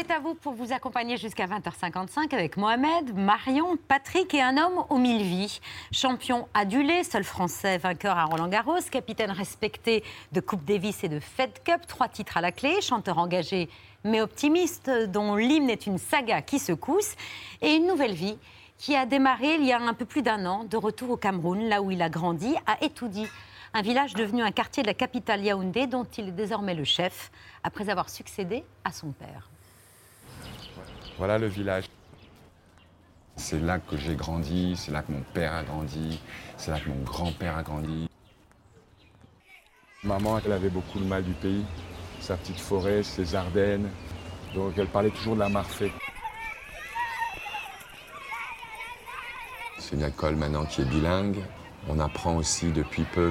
C'est à vous pour vous accompagner jusqu'à 20h55 avec Mohamed, Marion, Patrick et un homme aux mille vies. Champion adulé, seul français vainqueur à Roland Garros, capitaine respecté de Coupe Davis et de Fed Cup, trois titres à la clé, chanteur engagé mais optimiste, dont l'hymne est une saga qui secousse, et une nouvelle vie qui a démarré il y a un peu plus d'un an, de retour au Cameroun, là où il a grandi, à Etoudi, un village devenu un quartier de la capitale Yaoundé, dont il est désormais le chef, après avoir succédé à son père. Voilà le village. C'est là que j'ai grandi, c'est là que mon père a grandi, c'est là que mon grand-père a grandi. Maman, elle avait beaucoup de mal du pays sa petite forêt, ses Ardennes. Donc elle parlait toujours de la Marfée. C'est une école maintenant qui est bilingue. On apprend aussi depuis peu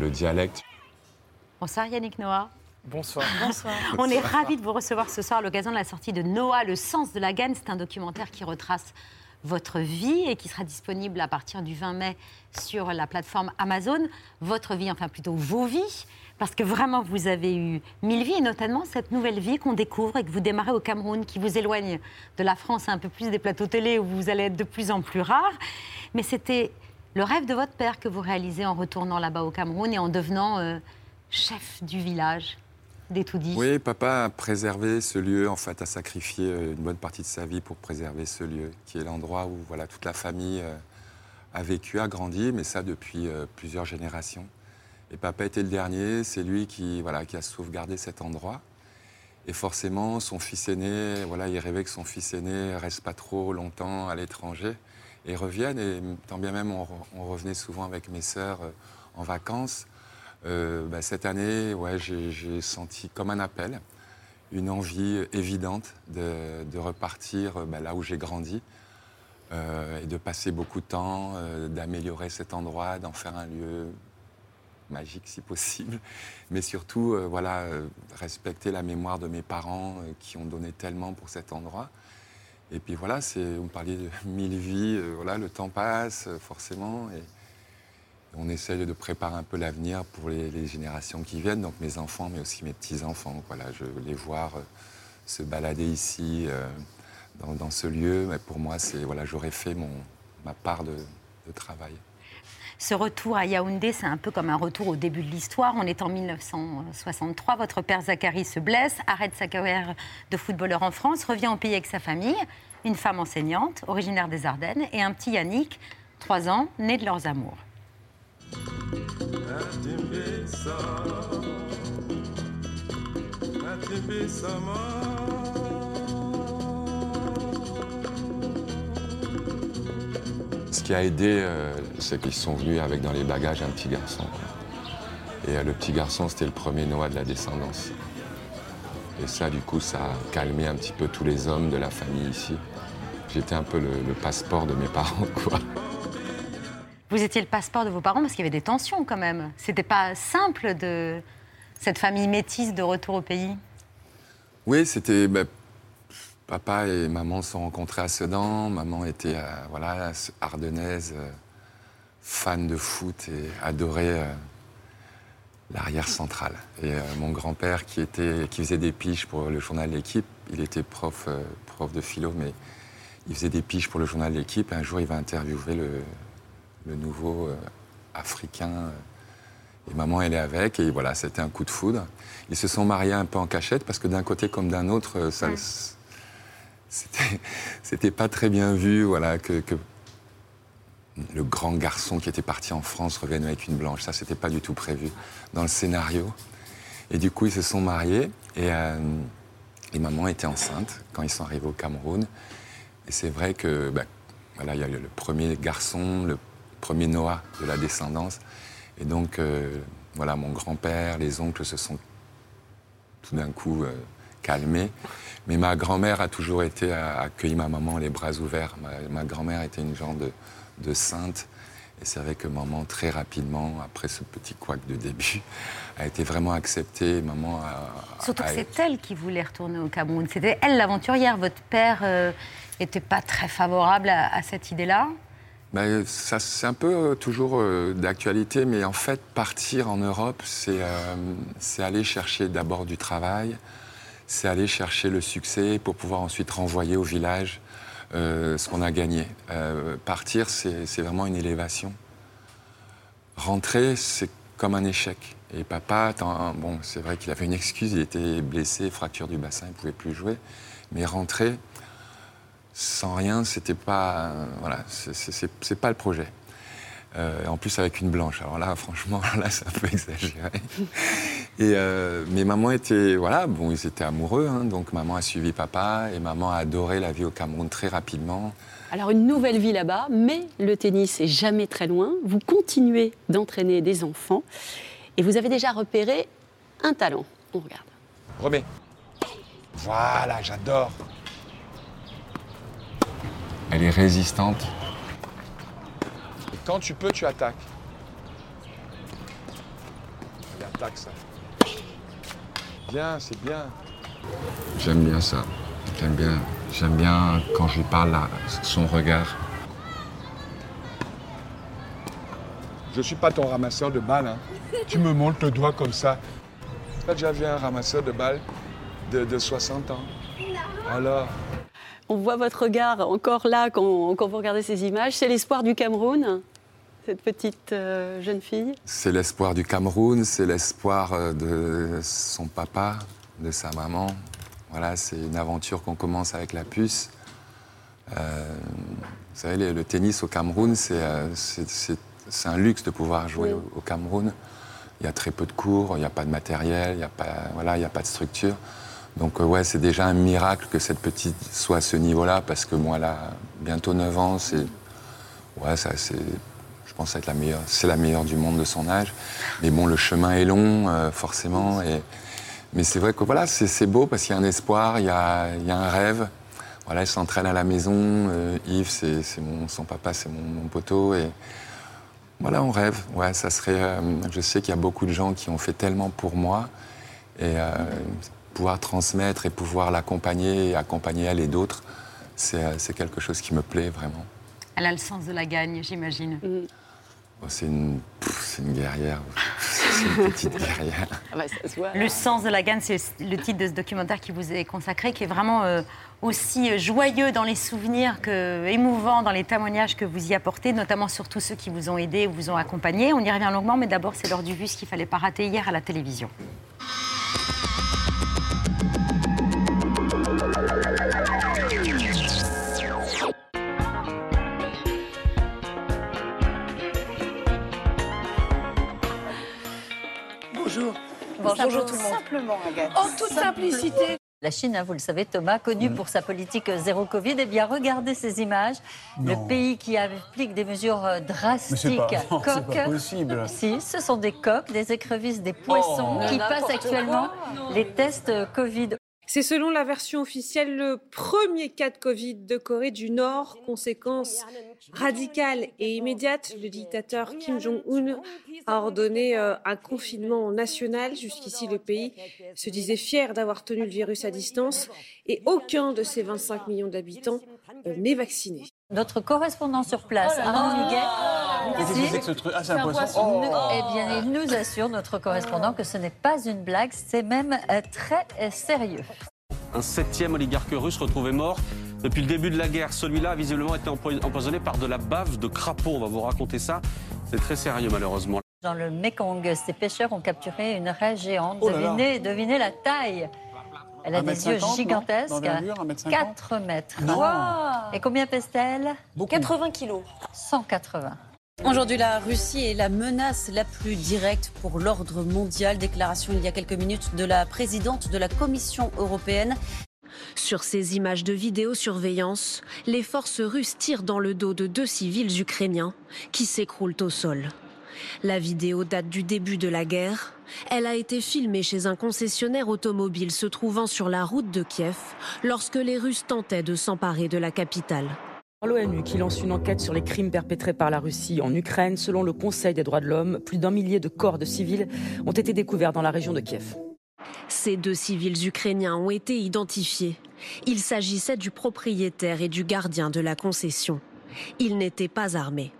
le, dialecte. Bonsoir Yannick Noah. Bonsoir. Bonsoir. On est ravis de vous recevoir ce soir à l'occasion de la sortie de Noah, Le sens de la gagne. C'est un documentaire qui retrace votre vie et qui sera disponible à partir du 20 mai sur la plateforme Amazon. Votre vie, enfin plutôt vos vies parce que vraiment vous avez eu mille vies, et notamment cette nouvelle vie qu'on découvre et que vous démarrez au Cameroun, qui vous éloigne de la France un peu plus des plateaux télé où vous allez être de plus en plus rare. Mais c'était le rêve de votre père que vous réalisez en retournant là-bas au Cameroun et en devenant euh, chef du village Oui, papa a préservé ce lieu, en fait, a sacrifié euh, une bonne partie de sa vie pour préserver ce lieu, qui est l'endroit où voilà, toute la famille euh, a vécu, a grandi, mais ça depuis plusieurs générations. Et papa était le dernier, c'est lui qui, voilà, qui a sauvegardé cet endroit. Et forcément, son fils aîné, voilà, il rêvait que son fils aîné reste pas trop longtemps à l'étranger et revienne. Et tant bien même, on, revenait souvent avec mes sœurs euh, en vacances. Euh, bah, cette année, ouais, j'ai senti comme un appel, une envie évidente de, repartir bah, là où j'ai grandi. Euh, et de passer beaucoup de temps, d'améliorer cet endroit, d'en faire un lieu magique si possible, mais surtout euh, voilà, euh, respecter la mémoire de mes parents euh, qui ont donné tellement pour cet endroit. Et puis voilà, on parlait de mille vies, voilà, le temps passe forcément, on essaye de préparer un peu l'avenir pour les, générations qui viennent, donc mes enfants, mais aussi mes petits-enfants. Voilà, je les voir se balader ici, dans, ce lieu, mais pour moi, voilà, j'aurais fait mon, ma part de travail. Ce retour à Yaoundé, c'est un peu comme un retour au début de l'histoire. On est en 1963, votre père Zachary se blesse, arrête sa carrière de footballeur en France, revient au pays avec sa famille, une femme enseignante, originaire des Ardennes, et un petit Yannick, trois ans, né de leurs amours. Ce qui a aidé, euh, c'est qu'ils sont venus avec dans les bagages un petit garçon. Et euh, le petit garçon, c'était le premier Noah de la descendance. Et ça, du coup, ça a calmé un petit peu tous les hommes de la famille ici. J'étais un peu le, passeport de mes parents, quoi. Vous étiez le passeport de vos parents parce qu'il y avait des tensions quand même. C'était pas simple de cette famille métisse de retour au pays. Oui, c'était bah, Papa et maman se sont rencontrés à Sedan. Maman était euh, voilà, ardennaise, euh, fan de foot et adorait euh, l'arrière centrale. Et mon grand-père, qui, qui faisait des piges pour le journal L'équipe, il était prof, prof de philo, mais il faisait des piges pour le journal L'équipe. Un jour, il va interviewer le, le nouveau africain. Et maman, elle est avec, et voilà, c'était un coup de foudre. Ils se sont mariés un peu en cachette, parce que d'un côté comme d'un autre, ça, c'était pas très bien vu, voilà, que, le grand garçon qui était parti en France revienne avec une blanche. Ça, c'était pas du tout prévu dans le scénario. Et du coup, ils se sont mariés et, euh, maman était enceinte quand ils sont arrivés au Cameroun. Et c'est vrai que, ben, voilà, il y a le premier garçon, le premier Noah de la descendance. Et donc, euh, voilà, mon grand-père, les oncles se sont tout d'un coup euh, calmés. Mais ma grand-mère a toujours été à accueillir ma maman les bras ouverts. Ma, grand-mère était une genre de, sainte. Et c'est vrai que maman, très rapidement, après ce petit couac de début, a été vraiment acceptée. Maman a, Surtout que c'est elle qui voulait retourner au Cameroun. C'était elle l'aventurière. Votre père, euh, n'était pas très favorable à, cette idée-là ben, ça, c'est un peu euh, toujours euh, d'actualité, mais en fait, partir en Europe, c'est aller chercher d'abord du travail, c'est aller chercher le succès pour pouvoir ensuite renvoyer au village ce qu'on a gagné. partir, c'est vraiment une élévation. Rentrer, c'est comme un échec. Et papa, bon, c'est vrai qu'il avait une excuse, il était blessé, fracture du bassin, il ne pouvait plus jouer. Mais rentrer sans rien, c'était pas, voilà, c'est pas le projet. Euh, en plus avec une blanche. Alors là, franchement, là, c'est un peu exagéré. Et euh, mais maman était, voilà, bon, ils étaient amoureux, hein, donc maman a suivi papa et maman a adoré la vie au Cameroun très rapidement. Alors une nouvelle vie là-bas, mais le tennis est jamais très loin. Vous continuez d'entraîner des enfants et vous avez déjà repéré un talent. On regarde. Remets. Voilà, j'adore. Elle est résistante. Et quand tu peux, tu attaques. Elle attaque ça. Bien, c'est bien. J'aime bien ça. J'aime bien, j'aime bien quand je lui parle son regard. Je suis pas ton ramasseur de balles. Hein. Tu me montres le doigt comme ça. Tu as déjà vu un ramasseur de balles de, 60 ans Alors On voit votre regard encore là quand, vous regardez ces images. C'est l'espoir du Cameroun cette petite euh, jeune fille C'est l'espoir du Cameroun, c'est l'espoir euh, de son papa, de sa maman, voilà, c'est une aventure qu'on commence avec la puce. Euh, vous savez, le, tennis au Cameroun, c'est un luxe de pouvoir jouer au, Cameroun. Il y a très peu de cours, il n'y a pas de matériel, il n'y a, pas, voilà, a pas de structure. Donc euh, ouais, c'est déjà un miracle que cette petite soit à ce niveau-là, parce que moi, a bientôt 9 ans, c'est... Ouais, ça, c'est... Je pense être la meilleure, c'est la meilleure du monde de son âge. Mais bon, le chemin est long, forcément, et mais c'est vrai que voilà, c'est beau parce qu'il y a un espoir, il y a, un rêve. Voilà, elle s'entraîne à la maison. Euh, Yves, c'est son papa, c'est mon, poteau. Et voilà, on rêve. Ouais, ça serait. Euh, je sais qu'il y a beaucoup de gens qui ont fait tellement pour moi. Et euh, pouvoir transmettre et pouvoir l'accompagner et accompagner elle et d'autres, c'est quelque chose qui me plaît vraiment. Elle a le sens de la gagne, j'imagine. Mm. Oh, c'est une, une, guerrière. C'est une petite guerrière. Ah bah, le sens de la gagne, c'est le titre de ce documentaire qui vous est consacré, qui est vraiment euh, aussi joyeux dans les souvenirs que émouvant dans les témoignages que vous y apportez, notamment sur tous ceux qui vous ont aidé ou vous ont accompagné. On y revient longuement, mais d'abord, c'est l'heure du bus qu'il fallait pas rater hier à la télévision. Bonjour tout le monde. Simplement, Agathe. En toute simplicité. La Chine, hein, vous le savez, Thomas, connue mm. pour sa politique zéro Covid, eh bien, regardez ces images. Le pays qui applique des mesures euh, drastiques. C'est pas, possible. Si, ce sont des coques, des écrevisses, des poissons oh. qui passent actuellement les tests Covid. C'est selon la version officielle le premier cas de Covid de Corée du Nord. Conséquence radicale et immédiate, le dictateur Kim Jong-un a ordonné euh, un confinement national. Jusqu'ici, le pays se disait fier d'avoir tenu le virus à distance et aucun de ses 25 millions d'habitants euh, n'est vacciné. Notre correspondant sur place, oh Arnaud Miguel, ah, oh. Eh bien, il nous assure, notre correspondant, que ce n'est pas une blague, c'est même euh, très euh, sérieux. Un septième oligarque russe retrouvé mort depuis le début de la guerre. Celui-là a visiblement été empoisonné par de la bave de crapaud. On va vous raconter ça. C'est très sérieux, malheureusement. Dans le Mekong, ces pêcheurs ont capturé une raie géante. Oh devinez, la taille. Elle a des yeux gigantesques. 4 mètres. Et combien pèse-t-elle? 80 kilos. 180. Aujourd'hui, la Russie est la menace la plus directe pour l'ordre mondial. Déclaration il y a quelques minutes de la présidente de la Commission européenne. Sur ces images de vidéosurveillance, les forces russes tirent dans le dos de deux civils ukrainiens qui s'écroulent au sol. La vidéo date du début de la guerre. Elle a été filmée chez un concessionnaire automobile se trouvant sur la route de Kiev lorsque les Russes tentaient de s'emparer de la capitale. L'ONU qui lance une enquête sur les crimes perpétrés par la Russie en Ukraine. Selon le Conseil des droits de l'homme, plus d'un millier de corps de civils ont été découverts dans la région de Kiev. Ces deux civils ukrainiens ont été identifiés. Il s'agissait du propriétaire et du gardien de la concession. Ils n'étaient pas armés.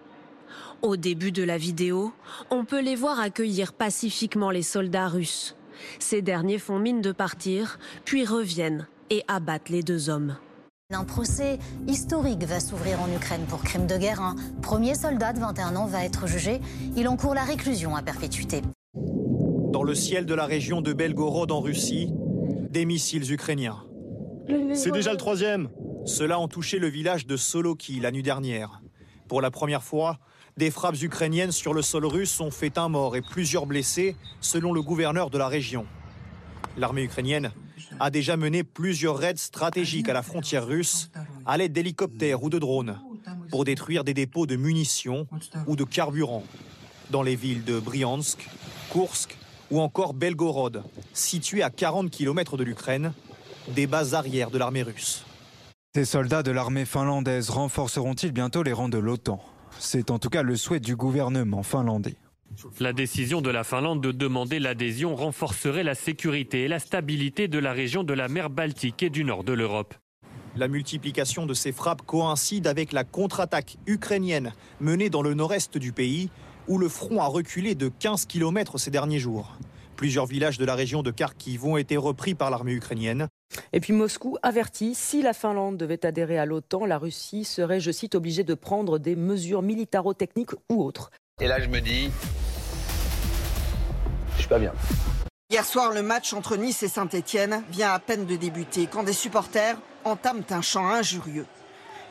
Au début de la vidéo, on peut les voir accueillir pacifiquement les soldats russes. Ces derniers font mine de partir, puis reviennent et abattent les deux hommes. Un procès historique va s'ouvrir en Ukraine pour crime de guerre. Un premier soldat de 21 ans va être jugé. Il encourt la réclusion à perpétuité. Dans le ciel de la région de Belgorod en Russie, des missiles ukrainiens. C'est déjà le troisième. Ceux-là ont touché le village de Soloki la nuit dernière. Pour la première fois, des frappes ukrainiennes sur le sol russe ont fait un mort et plusieurs blessés, selon le gouverneur de la région. L'armée ukrainienne a déjà mené plusieurs raids stratégiques à la frontière russe à l'aide d'hélicoptères ou de drones pour détruire des dépôts de munitions ou de carburant dans les villes de Bryansk, Kursk ou encore Belgorod, situées à 40 km de l'Ukraine, des bases arrières de l'armée russe. Ces soldats de l'armée finlandaise renforceront-ils bientôt les rangs de l'OTAN? C'est en tout cas le souhait du gouvernement finlandais. La décision de la Finlande de demander l'adhésion renforcerait la sécurité et la stabilité de la région de la mer Baltique et du nord de l'Europe. La multiplication de ces frappes coïncide avec la contre-attaque ukrainienne menée dans le nord-est du pays, où le front a reculé de 15 km ces derniers jours. Plusieurs villages de la région de Kharkiv ont été repris par l'armée ukrainienne. Et puis Moscou avertit, si la Finlande devait adhérer à l'OTAN, la Russie serait, je cite, obligée de prendre des mesures militaro-techniques ou autres. Et là, je me dis, je suis pas bien. Hier soir, le match entre Nice et Saint-Etienne vient à peine de débuter quand des supporters entament un chant injurieux.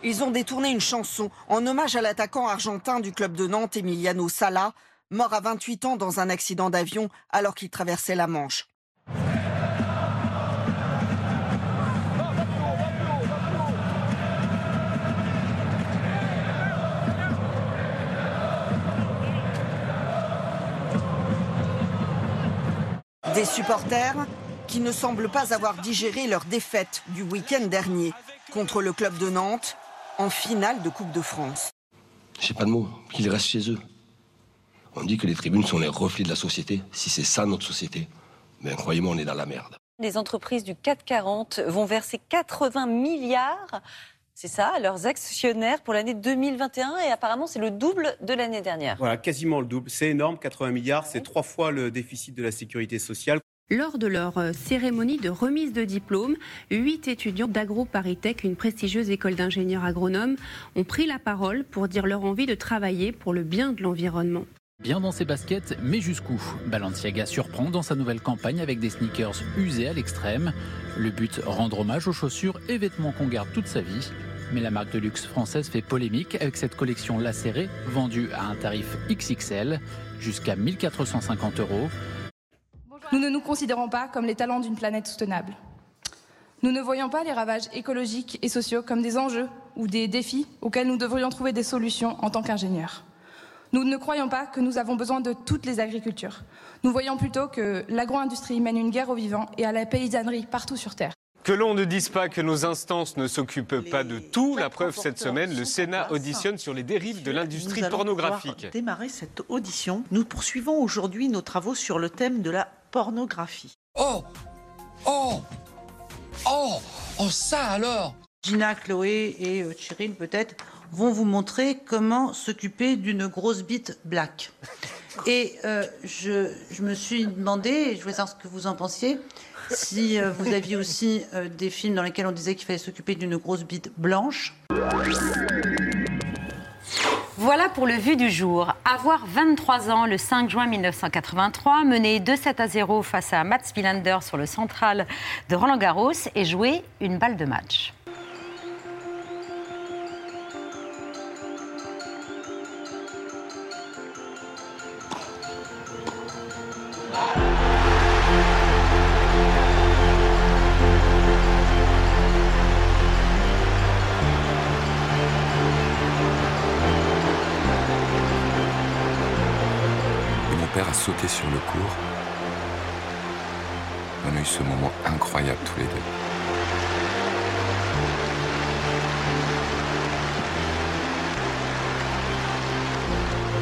Ils ont détourné une chanson en hommage à l'attaquant argentin du club de Nantes, Emiliano Sala, mort à 28 ans dans un accident d'avion alors qu'il traversait la Manche. Des supporters qui ne semblent pas avoir digéré leur défaite du week-end dernier contre le club de Nantes en finale de Coupe de France. J'ai pas de mots, qu'ils restent chez eux. On dit que les tribunes sont les reflets de la société. Si c'est ça notre société, ben croyez-moi, on est dans la merde. Les entreprises du CAC 40 vont verser 80 milliards, c'est ça, à leurs actionnaires pour l'année 2021 et apparemment c'est le double de l'année dernière. Voilà, quasiment le double. C'est énorme, 80 milliards, c'est trois fois le déficit de la sécurité sociale. Lors de leur euh, cérémonie de remise de diplôme, huit étudiants d'AgroParisTech, une prestigieuse école d'ingénieurs agronomes, ont pris la parole pour dire leur envie de travailler pour le bien de l'environnement. Bien dans ses baskets, mais jusqu'où? Balenciaga surprend dans sa nouvelle campagne avec des sneakers usés à l'extrême. Le but, rendre hommage aux chaussures et vêtements qu'on garde toute sa vie. Mais la marque de luxe française fait polémique avec cette collection lacérée, vendue à un tarif XXL, jusqu'à 1450 euros. Nous ne nous considérons pas comme les talents d'une planète soutenable. Nous ne voyons pas les ravages écologiques et sociaux comme des enjeux ou des défis auxquels nous devrions trouver des solutions en tant qu'ingénieurs. Nous ne croyons pas que nous avons besoin de toutes les agricultures. Nous voyons plutôt que l'agro-industrie mène une guerre aux vivants et à la paysannerie partout sur Terre. Que l'on ne dise pas que nos instances ne s'occupent pas de tout. La preuve, cette semaine, le Sénat auditionne sur les dérives de l'industrie pornographique. démarrer cette audition. Nous poursuivons aujourd'hui nos travaux sur le thème de la pornographie. Oh Oh Oh Oh ça alors Gina, Chloé et euh, peut-être vont vous montrer comment s'occuper d'une grosse bite black. Et euh, je, je, me suis demandé, et je voulais savoir ce que vous en pensiez, si euh, vous aviez aussi euh, des films dans lesquels on disait qu'il fallait s'occuper d'une grosse bite blanche. Voilà pour le vu du jour. Avoir 23 ans le 5 juin 1983, mener 2-7 à 0 face à Mats Wilander sur le central de Roland Garros et jouer une balle de match. Sur le cours. On a eu ce moment incroyable tous les deux.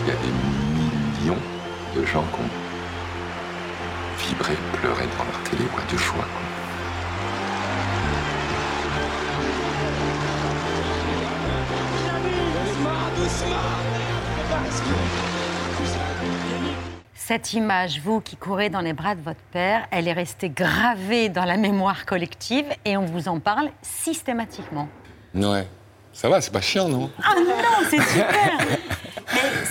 Il y a des millions de gens qui ont vibrer, pleurer devant leur télé, quoi, de joie. Cette image, vous qui courez dans les bras de votre père, elle est restée gravée dans la mémoire collective et on vous en parle systématiquement. Ouais. Ça va, c'est pas chiant, non? Ah non, c'est super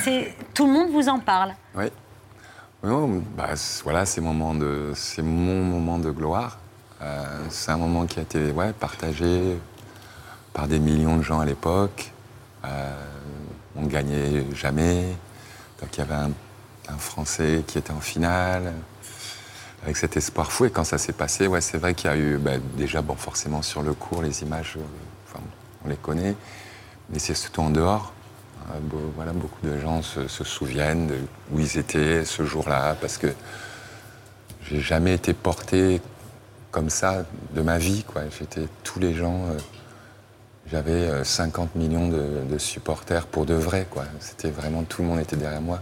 Mais tout le monde vous en parle. Oui. Non, bah, voilà, c'est mon moment de gloire. Euh, c'est un moment qui a été ouais, partagé par des millions de gens à l'époque. Euh, on ne gagnait jamais. Donc il y avait un un Français qui était en finale, avec cet espoir fou. Et quand ça s'est passé, ouais, c'est vrai qu'il y a eu, bah, déjà, bon, forcément sur le cours, les images, euh, on les connaît, mais c'est surtout en dehors. Euh, voilà, beaucoup de gens se, souviennent de où ils étaient ce jour-là, parce que j'ai jamais été porté comme ça de ma vie. J'étais tous les gens. Euh, j'avais 50 millions de, supporters pour de vrai. C'était vraiment tout le monde était derrière moi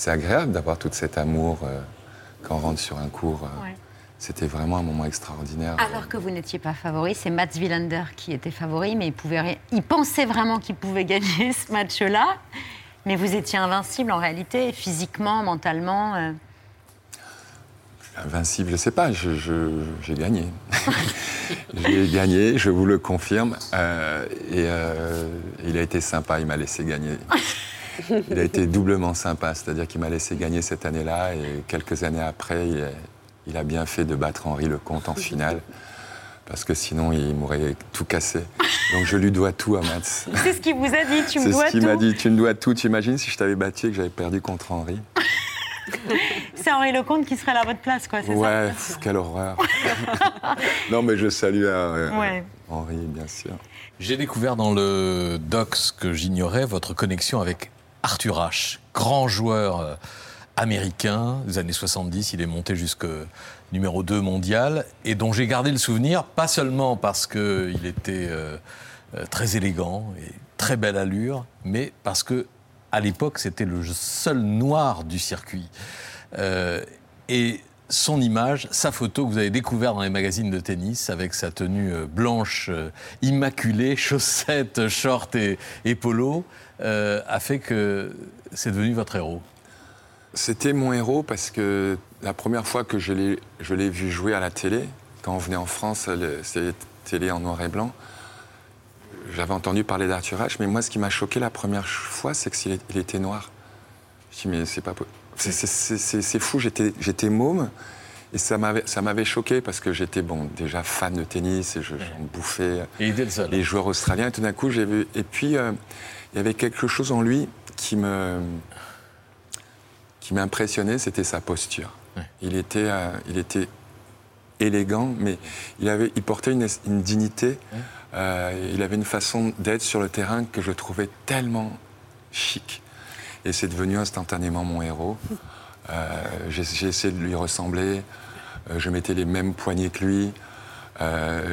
c'est agréable d'avoir tout cet amour euh, quand on rentre sur un cours. Euh, c'était vraiment un moment extraordinaire. Alors que vous n'étiez pas favori, c'est Mats Wilander qui était favori, mais il, pouvait, il pensait vraiment qu'il pouvait gagner ce match-là. Mais vous étiez invincible en réalité, physiquement, mentalement. Euh. Invincible, je ne sais pas, j'ai gagné. j'ai gagné, je vous le confirme. et il a été sympa, il m'a laissé gagner. Il a été doublement sympa, c'est-à-dire qu'il m'a laissé gagner cette année-là et quelques années après, il a, bien fait de battre Henri Lecomte en finale. Parce que sinon, il m'aurait tout cassé. Donc je lui dois tout à Mats. C'est ce qu'il vous a dit, tu me dois tout. C'est ce qu'il m'a dit, tu me dois tout. Tu imagines si je t'avais battu et que j'avais perdu contre Henri? C'est Henri Lecomte qui serait là à votre place, quoi, c'est ouais, ça quelle horreur. non, mais je salue euh, Henri, bien sûr. J'ai découvert dans le docs que j'ignorais votre connexion avec Arthur H, grand joueur euh, américain des années 70, il est monté jusque numéro 2 mondial, et dont j'ai gardé le souvenir, pas seulement parce qu'il était euh, euh, très élégant et très belle allure, mais parce que à l'époque c'était le seul noir du circuit. et son image, sa photo que vous avez découvert dans les magazines de tennis avec sa tenue blanche immaculée, chaussettes, shorts et, et polo, euh, a fait que c'est devenu votre héros C'était mon héros parce que la première fois que je l'ai vu jouer à la télé, quand on venait en France, c'était télé en noir et blanc, j'avais entendu parler d'Arthur H, mais moi, ce qui m'a choqué la première fois, c'est qu'il était noir. Je me dis, mais c'est pas C'est fou, j'étais môme. Et ça m'avait choqué parce que j'étais bon, déjà fan de tennis et je, j'en bouffais les joueurs australiens. Et tout d'un coup, j'ai vu. Et puis, euh, il y avait quelque chose en lui qui me qui m'impressionnait, c'était sa posture. Il, était, euh, il était élégant, mais il, avait, il portait une, dignité. Euh, il avait une façon d'être sur le terrain que je trouvais tellement chic. Et c'est devenu instantanément mon héros. Euh, j'ai essayé de lui ressembler. je mettais les mêmes poignets que lui.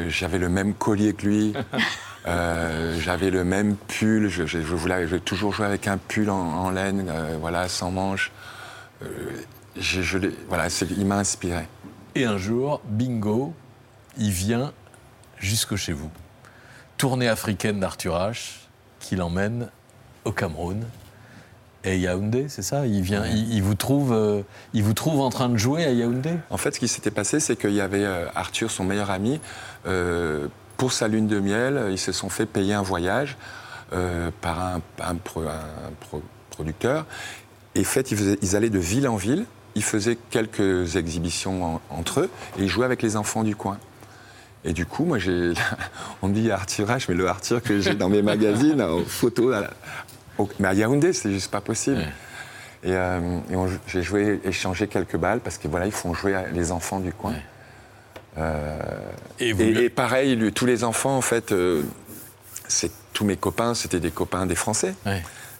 J'avais le même collier que lui. Euh, j'avais le même pull, je, je, voulais je toujours jouer avec un pull en, laine, euh, voilà, sans manches. Euh, je, voilà, il m'a inspiré. Et un jour, bingo, il vient jusque chez vous. Tournée africaine d'Arthur H, qui l'emmène au Cameroun et Yaoundé, c'est ça? Il, vient, il, vous trouve, il vous trouve en train de jouer à Yaoundé? En fait, ce qui s'était passé, c'est qu'il y avait Arthur, son meilleur ami, pour sa lune de miel, ils se sont fait payer un voyage euh, par un, producteur. Et fait, ils, allaient de ville en ville, ils faisaient quelques exhibitions entre eux et ils jouaient avec les enfants du coin. Et du coup, moi, j'ai, on me dit Arthur H, mais le Arthur que j'ai dans mes magazines, en photo, mais à Yaoundé, c'est juste pas possible. Et, euh, j'ai joué, échangé quelques balles parce que voilà, ils font jouer les enfants du coin. Et, pareil, tous les enfants, en fait, euh, c'est tous mes copains, c'était des copains des Français,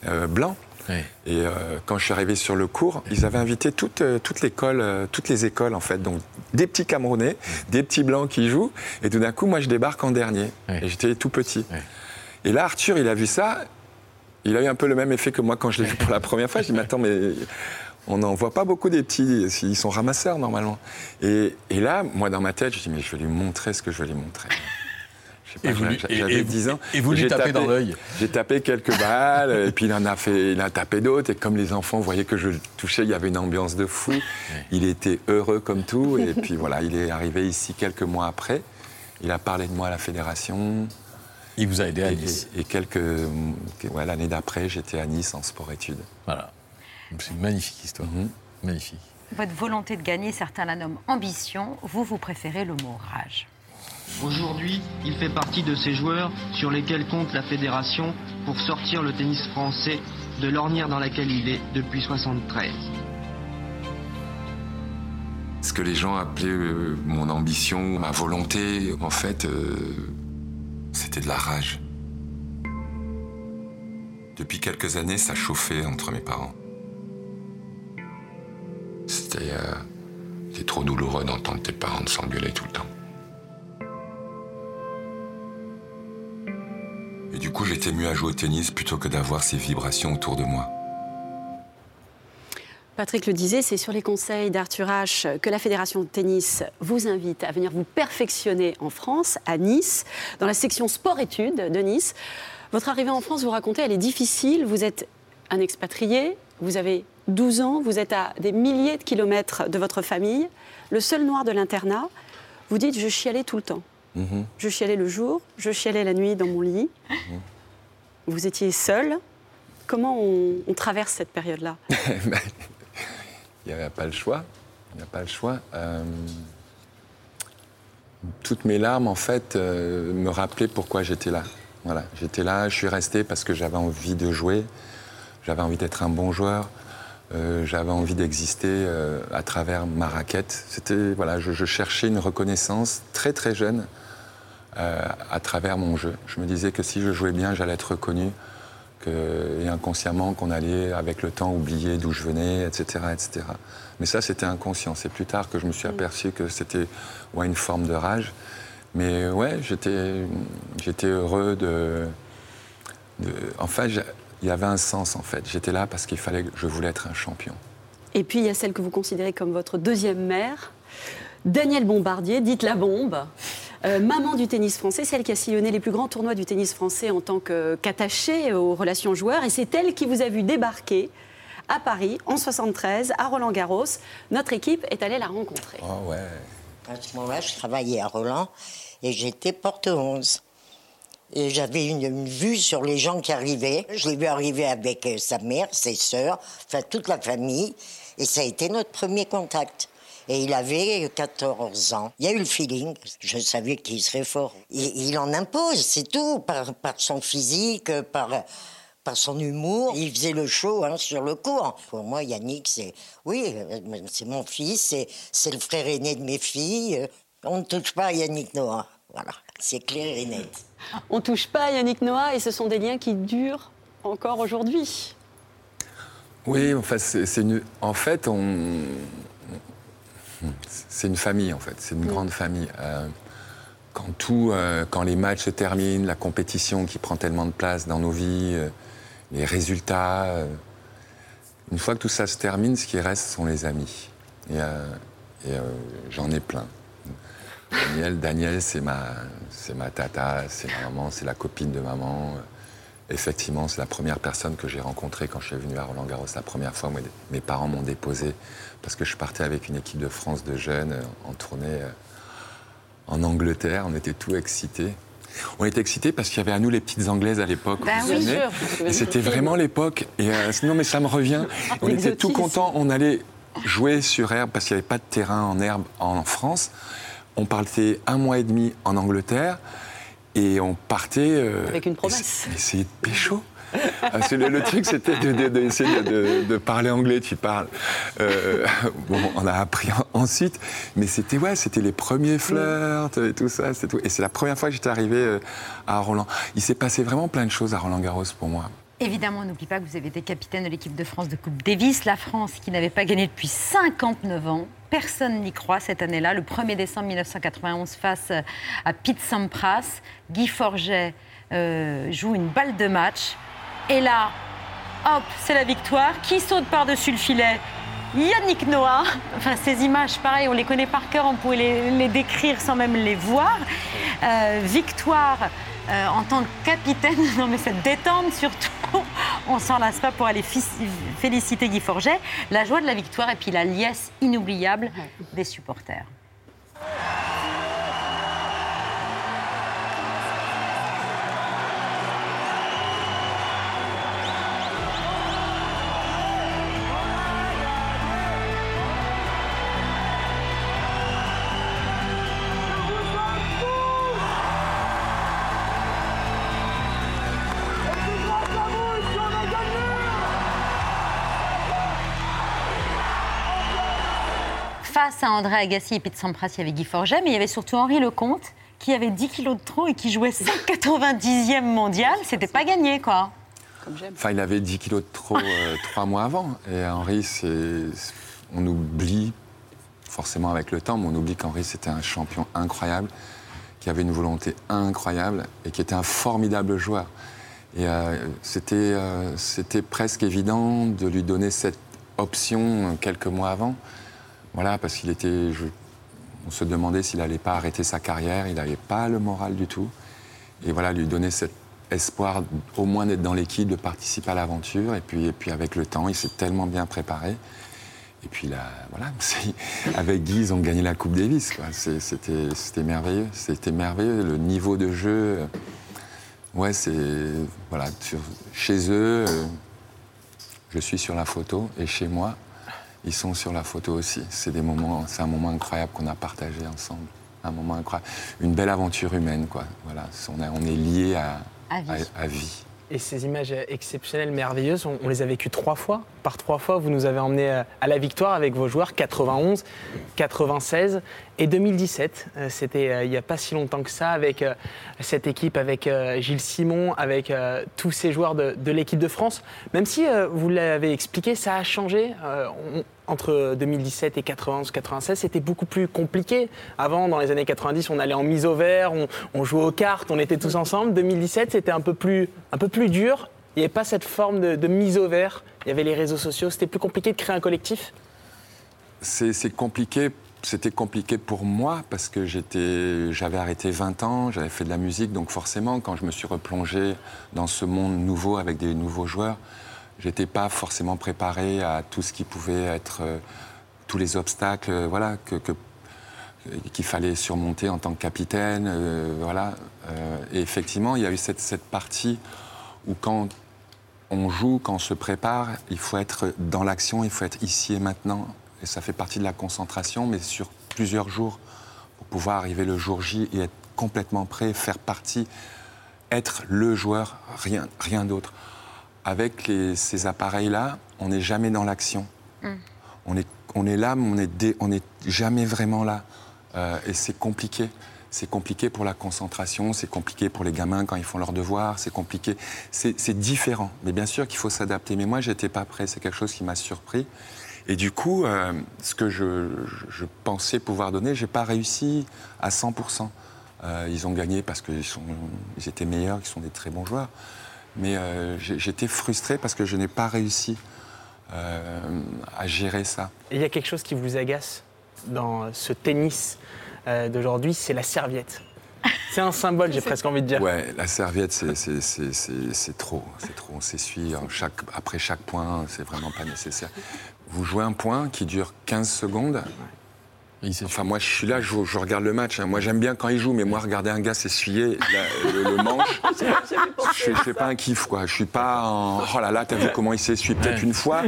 euh, blancs. Et quand je suis arrivé sur le cours, ils avaient invité toute, toute l'école, toutes les écoles en fait, donc des petits Camerounais, des petits blancs qui jouent, et tout d'un coup, moi, je débarque en dernier, et j'étais tout petit. Et là, Arthur, il a vu ça, il a eu un peu le même effet que moi quand je l'ai vu pour la première fois. Je dis, mais attends, mais On n'en voit pas beaucoup des petits, ils sont ramasseurs normalement. Et, et là, moi dans ma tête, je dis mais je vais lui montrer ce que je vais lui montrer. Et vous lui- et- J'avais et- 10 ans. et vous lui J'ai tapez dans l'œil. J'ai tapé quelques balles, et puis il en a fait, il a tapé d'autres. Et comme les enfants voyaient que je le touchais, il y avait une ambiance de fou. Il était heureux comme tout. Et puis voilà, il est arrivé ici quelques mois après. Il a parlé de moi à la fédération. Il vous a aidé à et, Nice. Et, quelques, ouais, l'année d'après, j'étais à Nice en sport-études. Voilà. C'est une magnifique histoire. Mhm. Magnifique. Votre volonté de gagner, certains la nomment ambition. Vous, vous préférez le mot rage. Aujourd'hui, il fait partie de ces joueurs sur lesquels compte la fédération pour sortir le tennis français de l'ornière dans laquelle il est depuis 73. Ce que les gens appelaient euh, mon ambition, ma volonté, en fait, euh, c'était de la rage? Depuis quelques années, ça chauffait entre mes parents. C'était euh, trop douloureux d'entendre tes parents s'engueuler tout le temps. Et du coup, j'étais mieux à jouer au tennis plutôt que d'avoir ces vibrations autour de moi. Patrick le disait, c'est sur les conseils d'Arthur H que la Fédération de tennis vous invite à venir vous perfectionner en France, à Nice, dans la section sport-études de Nice. Votre arrivée en France, vous racontez, elle est difficile. Vous êtes un expatrié, vous avez 12 ans, vous êtes à des milliers de kilomètres de votre famille, le seul noir de l'internat. Vous dites, je chialais tout le temps. Je chialais le jour, je chialais la nuit dans mon lit. Vous étiez seul. Comment on, on traverse cette période-là Il n'y avait pas le choix. Il n'y a pas le choix. Euh, toutes mes larmes, en fait, euh, me rappelaient pourquoi j'étais là. Voilà, j'étais là, je suis resté parce que j'avais envie de jouer, j'avais envie d'être un bon joueur, euh, j'avais envie d'exister euh, à travers ma raquette. C'était, voilà, je, je cherchais une reconnaissance très très jeune euh, à travers mon jeu. Je me disais que si je jouais bien, j'allais être reconnu, que, et inconsciemment qu'on allait, avec le temps, oublier d'où je venais, etc., etc. Mais ça, c'était inconscient. C'est plus tard que je me suis aperçu que c'était ouais, une forme de rage. Mais ouais, j'étais, j'étais heureux de, de... Enfin, il y avait un sens, en fait. J'étais là parce qu'il fallait, je voulais être un champion. Et puis, il y a celle que vous considérez comme votre deuxième mère, Danielle Bombardier, dite la bombe. Euh, maman du tennis français, celle qui a sillonné les plus grands tournois du tennis français en tant que- qu'attachée aux relations joueurs. Et c'est elle qui vous a vu débarquer à Paris en 73, à Roland-Garros. Notre équipe est allée la rencontrer. Oh ouais. À ce moment-là, je travaillais à Roland et j'étais porte 11. Et j'avais une, vue sur les gens qui arrivaient. Je l'ai vu arriver avec euh, sa mère, ses sœurs, enfin toute la famille. Et ça a été notre premier contact. Et il avait 14 ans. Il y a eu le feeling. Je savais qu'il serait fort. Il, en impose, c'est tout, par, son physique, par, son humour. Il faisait le show hein, sur le court. Pour moi, Yannick, c'est oui, c'est mon fils, c'est- le frère aîné de mes filles. On ne touche pas à Yannick Noah. Voilà, c'est clair et net. On touche pas à Yannick Noah et ce sont des liens qui durent encore aujourd'hui. Oui, enfin, c'est c'est une... En fait, on... C'est une famille, en fait. C'est une grande famille. Euh, quand tout... euh, quand les matchs se terminent, la compétition qui prend tellement de place dans nos vies, euh, les résultats... une fois que tout ça se termine, ce qui reste sont les amis. Et, et, j'en ai plein. Daniel, Daniel c'est ma, tata, c'est ma maman, c'est la copine de maman. Effectivement, c'est la première personne que j'ai rencontrée quand je suis venu à Roland-Garros. La première fois, moi, mes parents m'ont déposé parce que je partais avec une équipe de France de jeunes euh, en tournée euh, en Angleterre. On était tout excités. On était excités parce qu'il y avait à nous les petites Anglaises à l'époque. Ben oui, C'était vraiment l'époque. Et euh, non, mais ça me revient. On était tout contents. On allait jouer sur herbe parce qu'il n'y avait pas de terrain en herbe en France. On partait un mois et demi en Angleterre et on partait. euh, Avec une promesse. Essayer de pécho. Ah, le, le truc, c'était d'essayer de, d'essayer de- de- de parler anglais. Tu parles. Euh, bon, on a appris en- ensuite, mais c'était ouais, c'était les premiers flirts et tout ça, c'est tout. Et c'est la première fois que j'étais arrivé euh, à Roland. Il s'est passé vraiment plein de choses à Roland Garros pour moi. Évidemment, on n'oublie pas que vous avez été capitaine de l'équipe de France de Coupe Davis. La France qui n'avait pas gagné depuis 59 ans. Personne n'y croit cette année-là. Le 1er décembre 1991, face à Pete Sampras, Guy Forget euh, joue une balle de match. Et là, hop, c'est la victoire. Qui saute par-dessus le filet? Yannick Noah. Enfin, ces images, pareil, on les connaît par cœur, on pouvait les, les décrire sans même les voir. Euh, victoire euh, en tant que capitaine, non mais cette détente surtout, on s'en lasse pas pour aller féliciter Guy Forget. La joie de la victoire et puis la liesse inoubliable des supporters. André Agassi et Pete Sampras, il y avait Guy Forget, mais il y avait surtout Henri Lecomte qui avait 10 kilos de trop et qui jouait 190e mondial. C'était pas gagné, quoi. Enfin, il avait 10 kilos de trop euh, trois mois avant. Et Henri, c'est... on oublie, forcément avec le temps, mais on oublie qu'Henri, c'était un champion incroyable, qui avait une volonté incroyable et qui était un formidable joueur. Et euh, c'était, euh, c'était presque évident de lui donner cette option quelques mois avant. Voilà, parce qu'il était. on se demandait s'il n'allait pas arrêter sa carrière, il n'avait pas le moral du tout. Et voilà, lui donner cet espoir au moins d'être dans l'équipe, de participer à l'aventure. Et puis, avec le temps, il s'est tellement bien préparé. Et puis là, voilà, avec Guy, ils ont gagné la Coupe Davis. C'était merveilleux. C'était merveilleux. Le niveau de jeu, euh, ouais, c'est. Voilà, chez eux, euh, je suis sur la photo. Et chez moi, ils sont sur la photo aussi. C'est des moments, c'est un moment incroyable qu'on a partagé ensemble. Un moment incroyable. Une belle aventure humaine, quoi. Voilà, on, a- on est liés à, À vie. à- à vie. Et ces images exceptionnelles, merveilleuses, on, on les a vécues trois fois. Par trois fois, vous nous avez emmenés euh, à la victoire avec vos joueurs 91, 96 et 2017. Euh, C'était euh, il n'y a pas si longtemps que ça avec euh, cette équipe, avec Gilles Simon, avec tous ces joueurs de, l'équipe de France. Même si, vous l'avez expliqué, ça a changé. Entre 2017 et 91, 96, c'était beaucoup plus compliqué. Avant, dans les années 90, on allait en mise au vert, on, jouait aux cartes, on était tous ensemble. 2017, c'était un peu plus, un peu plus dur. Il n'y avait pas cette forme de, mise au vert. Il y avait les réseaux sociaux. C'était plus compliqué de créer un collectif? C'est compliqué. C'était compliqué pour moi parce que j'avais arrêté 20 ans, j'avais fait de la musique, donc forcément, quand je me suis replongé dans ce monde nouveau avec des nouveaux joueurs, j'étais pas forcément préparé à tout ce qui pouvait être, euh, tous les obstacles, euh, voilà, que, qu'il fallait surmonter en tant que capitaine, euh, voilà. Et effectivement, il y a eu cette, cette partie où quand on joue, quand on se prépare, il faut être dans l'action, il faut être ici et maintenant. Et ça fait partie de la concentration, mais sur plusieurs jours, pour pouvoir arriver le jour J et être complètement prêt, faire partie, être le joueur, rien, rien d'autre. Avec les- ces appareils-là, on n'est jamais dans l'action. On est, on est là, mais on n'est dé- on n'est jamais vraiment là. Euh, et c'est compliqué. C'est compliqué pour la concentration, c'est compliqué pour les gamins quand ils font leurs devoirs, c'est compliqué. C'est c'est différent. Mais bien sûr qu'il faut s'adapter. Mais moi, j'étais pas prêt. C'est quelque chose qui m'a surpris. Et du coup, euh, ce que je, pensais pouvoir donner, j'ai pas réussi à 100%. Euh, ils ont gagné parce qu'ils ils étaient meilleurs, qu'ils sont des très bons joueurs. Mais euh, j'étais frustré parce que je n'ai pas réussi à gérer ça. Il y a quelque chose qui vous agace dans ce tennis d'aujourd'hui, c'est la serviette. C'est un symbole, j'ai presque envie de dire. Ouais, la serviette, c'est- trop. C'est trop. On s'essuie chaque- après chaque point, c'est vraiment pas nécessaire. Vous jouez un point qui dure 15 secondes. Enfin, moi, je suis là, je, je regarde le match. hein. Moi, j'aime bien quand il joue, mais moi, regarder un gars s'essuyer la- le, le manche, je ne fais pas un kiff, quoi. Je suis pas en. Oh là là, t'as vu comment il s'essuie Peut-être une fois,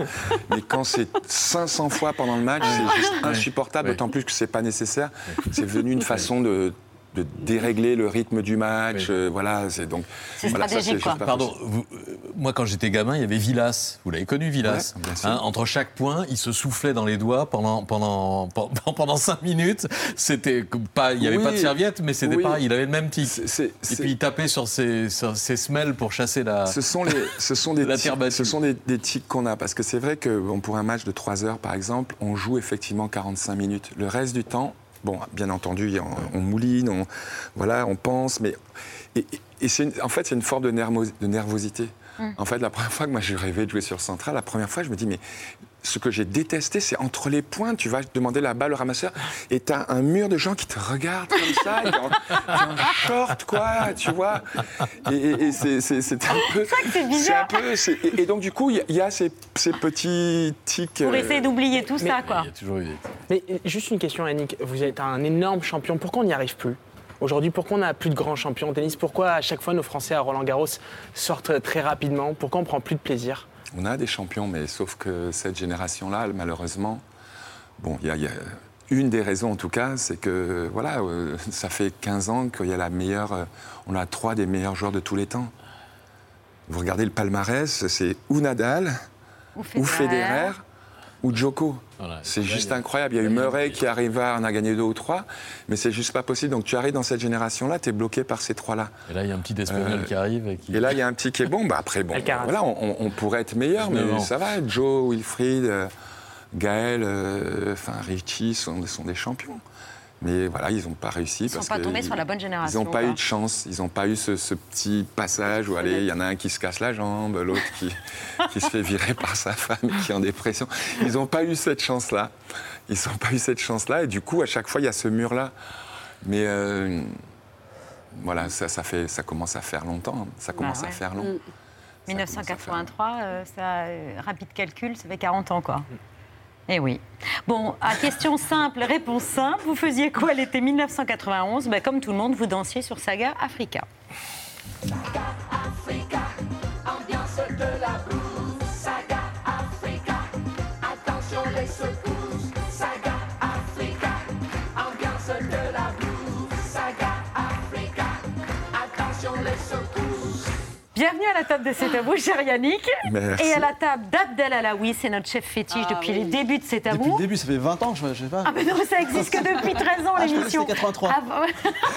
mais quand c'est 500 fois pendant le match, c'est juste insupportable, d'autant plus que c'est pas nécessaire. C'est devenu une façon de de dérégler le rythme du match, euh, voilà, c'est donc. voilà, ça, juste pas Pardon, vous- euh, moi quand j'étais gamin, il y avait Villas. Vous l'avez connu, Villas Ouais. Hein, Entre chaque point, il se soufflait dans les doigts pendant pendant pendant, pendant cinq minutes. C'était pas, il n'y avait Oui. pas de serviette, mais c'était Oui. pareil. Il avait le même tic. c'est- Et puis il tapait sur ses sur ses semelles pour chasser la. Ce sont, les, ce sont des La tics- terre battue. ce sont des, des tics qu'on a. Parce que c'est vrai que bon, pour un match de 3 heures, par exemple, on joue effectivement 45 minutes. Le reste du temps, bon, bien entendu, on, mouline, on, voilà, on pense, mais. Et, en fait, c'est une forme de nervosité. En fait, la première fois que moi j'ai rêvé de jouer sur Central, la première fois, je me dis, mais ce que j'ai détesté, c'est entre les points, tu vas demander la balle au ramasseur et t'as un mur de gens qui te regardent comme ça, et en, short, quoi, tu vois. Et, et- et c'est, c'est- c'est un peu. C'est un peu- et, et donc, du coup, il y a- y, ces, ces petits tics. Pour euh, essayer d'oublier tout ça, quoi. Mais euh, juste une question, Yannick. Vous êtes un énorme champion. Pourquoi on n'y arrive plus? Aujourd'hui, pourquoi on n'a plus de grands champions en tennis? Pourquoi à chaque fois nos Français à Roland Garros sortent très rapidement? Pourquoi on prend plus de plaisir? On a des champions, mais sauf que cette génération-là, malheureusement, bon, il y, a- il y a une des raisons en tout cas, c'est que voilà, euh, ça fait 15 ans qu'il y a la meilleure, euh, on a trois des meilleurs joueurs de tous les temps. Vous regardez le palmarès, c'est ou Nadal, Ou ou Federer. Ou Djoko. c'est juste incroyable. Il y a eu Murray qui arriva, on a gagné deux ou trois, mais c'est juste pas possible. Donc tu arrives dans cette génération-là, tu es bloqué par ces trois-là. Et là, il y a un petit espagnol Euh, qui arrive. Et, qui... Et là, il y a un petit qui est bon. Bah, après, bon, voilà, on, on pourrait être meilleur, mais 19 ans. ça va. Joe, Wilfried, euh, Gaël, euh, enfin Richie sont, sont des champions. Mais voilà, ils n'ont pas réussi. Ils sont parce pas tombés ils- sur la bonne génération, Ils n'ont pas eu de chance. Ils n'ont pas eu ce, ce petit passage où, allez, il y en a un qui se casse la jambe, l'autre qui, qui se fait virer par sa femme et qui est en dépression. Ils n'ont pas eu cette chance-là. Ils n'ont pas eu cette chance-là. Et du coup, à chaque fois, il y a ce mur-là. Mais euh, voilà, ça, ça, fait, ça commence à faire longtemps. Ça commence Bah à ouais. faire long. Mm. 1983, euh, ça, euh, rapide calcul, ça fait 40 ans, quoi. Eh oui. Bon, à question simple, réponse simple, vous faisiez quoi l'été 1991 Ben, Comme tout le monde, vous dansiez sur Saga Africa. Africa, Bienvenue à la table de C'est à vous, cher Yannick. Merci. Et à la table d'Abdel Alaoui, c'est notre chef fétiche Ah depuis oui. les débuts de C'est à Depuis vous. le début, ça fait 20 ans, je je sais pas. Ah mais non, ça existe que depuis 13 ans Ah, l'émission. c'était 83. Ah,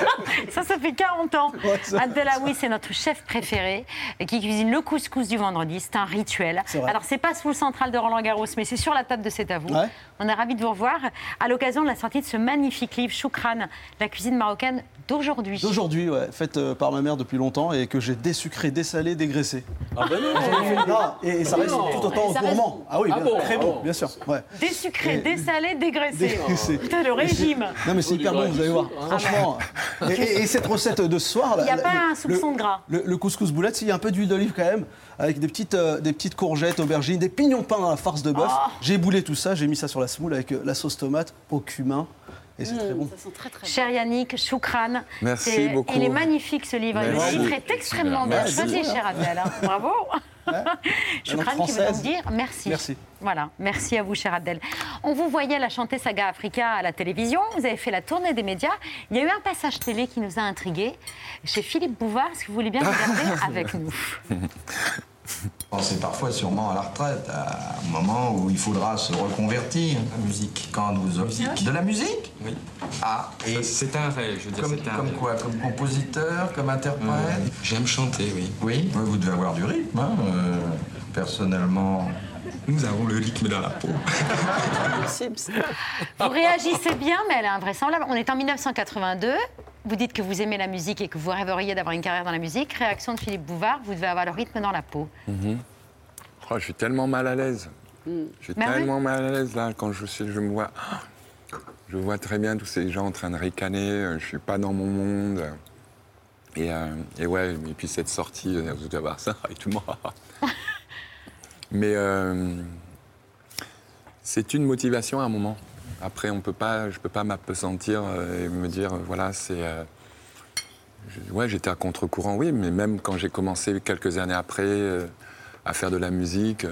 ça, ça fait 40 ans. Abdelaoui, c'est notre chef préféré euh, qui cuisine le couscous du vendredi. C'est un rituel. C'est vrai. Alors, c'est pas sous le central de Roland Garros, mais c'est sur la table de C'est à vous. Ouais. On est ravis de vous revoir à l'occasion de la sortie de ce magnifique livre, Choukran, la cuisine marocaine d'aujourd'hui. D'aujourd'hui, ouais, faite euh, par ma mère depuis longtemps et que j'ai désucré, dessalé, dégraissé. Ah ben non Non, et, et ça reste Non. tout autant Ça gourmand. Ah oui, Ah bien- bon, très ah bon, bon. bien sûr. Ouais. Désucré, dessalé, dégraissé. Dégraissé. Putain, le régime. Non mais c'est hyper bon, vous allez voir. Franchement. Et, et- et cette recette de ce soir, Il n'y a la- pas le- un soupçon de gras. Le, le couscous boulette, il y a un peu d'huile d'olive quand même, avec des petites, euh, des petites courgettes, aubergines, des pignons de pain dans la farce de bœuf. Oh. J'ai boulé tout ça, j'ai mis ça sur la semoule avec euh, la sauce tomate au cumin. Et c'est très bon. Cher Yannick, Choukran. Merci beaucoup. Il est magnifique ce livre. Merci. Le titre est extrêmement bien choisi, cher Abdel. hein. Bravo. Choukran qui veut donc dire merci. Merci. Voilà, merci à vous, cher Abdel. On vous voyait la chanter Saga Africa à la télévision. Vous avez fait la tournée des médias. Il y a eu un passage télé qui nous a intrigués. Chez Philippe Bouvard, est-ce que vous voulez bien regarder avec nous? Pensez parfois sûrement à la retraite, à un moment où il faudra se reconvertir. La musique. Quand vous De la musique? Oui. Ah, et c'est un rêve, je veux dire, comme, comme quoi? Comme compositeur, comme interprète? J'aime chanter, oui. Oui? Vous devez avoir du rythme, hein euh, Personnellement. Nous avons le rythme dans la peau. Vous réagissez bien, mais elle est invraisemblable. On est en 1982. Vous dites que vous aimez la musique et que vous rêveriez d'avoir une carrière dans la musique. Réaction de Philippe Bouvard, vous devez avoir le rythme dans la peau. Mhm. Oh, je suis tellement mal à l'aise. Je suis oui. tellement mal à l'aise là quand je, suis- je me vois. Je vois très bien tous ces gens en train de ricaner. euh, Je suis pas dans mon monde. Et, euh, et ouais, et puis cette sortie, euh, vous devez voir ça et tout le monde. Mais euh, c'est une motivation à un moment. Après, on peut pas, je peux pas m'apesantir euh, et me dire, euh, voilà, c'est. euh, ouais, j'étais à contre-courant, oui, mais même quand j'ai commencé quelques années après à faire de la musique,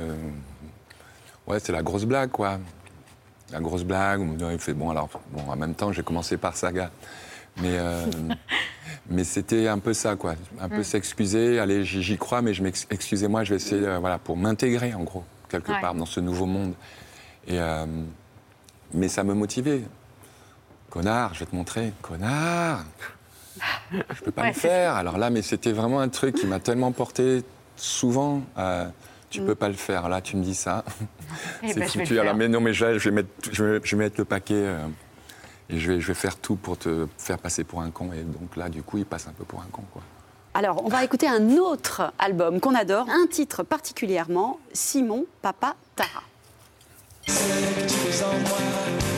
ouais, c'est la grosse blague, quoi. La grosse blague, on me fait bon, alors, bon, en même temps, j'ai commencé par Saga. Mais, euh, mais c'était un peu ça, quoi. Un peu Mm. s'excuser, allez, j'y crois, mais je excusez-moi, je vais essayer, euh, voilà, pour m'intégrer, en gros, quelque Ouais. part, dans ce nouveau monde. Et, euh, mais ça me motivait. Connard, je vais te montrer. Connard Je peux pas Ouais, le faire. Alors là, mais c'était vraiment un truc qui m'a tellement porté souvent. euh, tu peux pas le faire. Là, tu me dis ça. Eh c'est ben, je vais foutu. Alors, mais non, mais je vais, je vais mettre, je vais, je vais mettre le paquet euh, et je vais, je vais faire tout pour te faire passer pour un con. Et donc là, du coup, il passe un peu pour un con, quoi. Alors, on va écouter un autre album qu'on adore, un titre particulièrement, Simon Papa Tara.